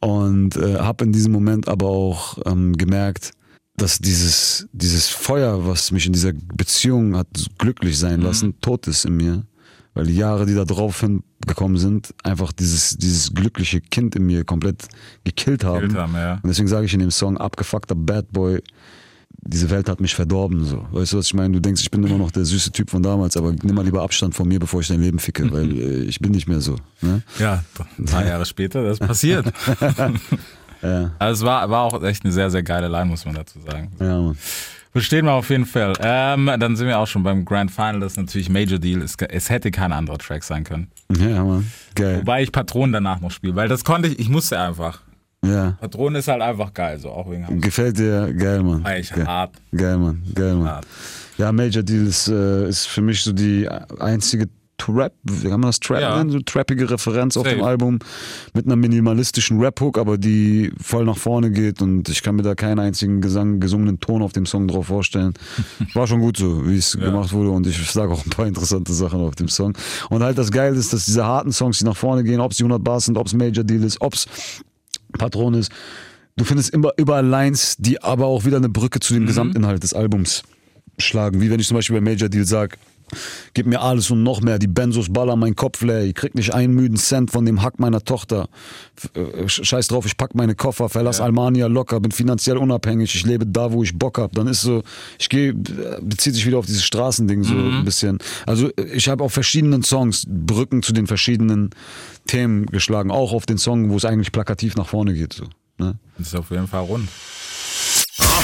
und äh, habe in diesem Moment aber auch ähm, gemerkt, dass dieses, dieses Feuer, was mich in dieser Beziehung hat glücklich sein lassen, tot ist in mir. Weil die Jahre, die da drauf hingekommen sind, einfach dieses, dieses glückliche Kind in mir komplett gekillt haben. Gekillt haben, ja. Und deswegen sage ich in dem Song, abgefuckter Bad Boy, diese Welt hat mich verdorben. So. Weißt du, was ich meine? Du denkst, ich bin immer noch der süße Typ von damals, aber nimm mal lieber Abstand von mir, bevor ich dein Leben ficke, weil äh, ich bin nicht mehr so. Ne? Ja, ein paar Jahre später, das ist passiert. Ja, Also es war, war auch echt eine sehr, sehr geile Line, muss man dazu sagen. ja, Mann. Verstehen wir auf jeden Fall. Ähm, dann sind wir auch schon beim Grand Final. Das ist natürlich Major Deal. Es, es hätte kein anderer Track sein können. Ja, Mann. Geil. Wobei ich Patronen danach noch spiele, weil das konnte ich, ich musste einfach. Ja. Patronen ist halt einfach geil, so auch wegen Gefällt dir? Geil, Mann. Eigentlich Geil. hart. Geil, Mann. Geil, Mann. Hart. Ja, Major Deal ist, äh, ist für mich so die einzige Trap, wie kann man das Trap Ja. nennen? So trappige Referenz auf Safe. dem Album mit einer minimalistischen Rap-Hook, aber die voll nach vorne geht und ich kann mir da keinen einzigen Gesang, gesungenen Ton auf dem Song drauf vorstellen. War schon gut so, wie es gemacht wurde und ich sage auch ein paar interessante Sachen auf dem Song. Und halt das Geile ist, dass diese harten Songs, die nach vorne gehen, ob es die 100 Bars sind, ob es Major Deal ist, ob es Patron ist, du findest immer überall Lines, die aber auch wieder eine Brücke zu dem Gesamtinhalt des Albums schlagen. Wie wenn ich zum Beispiel bei Major Deal sage, gib mir alles und noch mehr, die Benzos ballern mein Kopf leer, ich krieg nicht einen müden Cent von dem Hack meiner Tochter. Äh, Scheiß drauf, ich pack meine Koffer, verlass Almania locker, bin finanziell unabhängig, ich lebe da, wo ich Bock hab. Dann ist so, ich gehe, bezieht sich wieder auf dieses Straßending so ein bisschen. Also ich habe auf verschiedenen Songs Brücken zu den verschiedenen Themen geschlagen, auch auf den Song, wo es eigentlich plakativ nach vorne geht. So, ne? Das ist auf jeden Fall rund.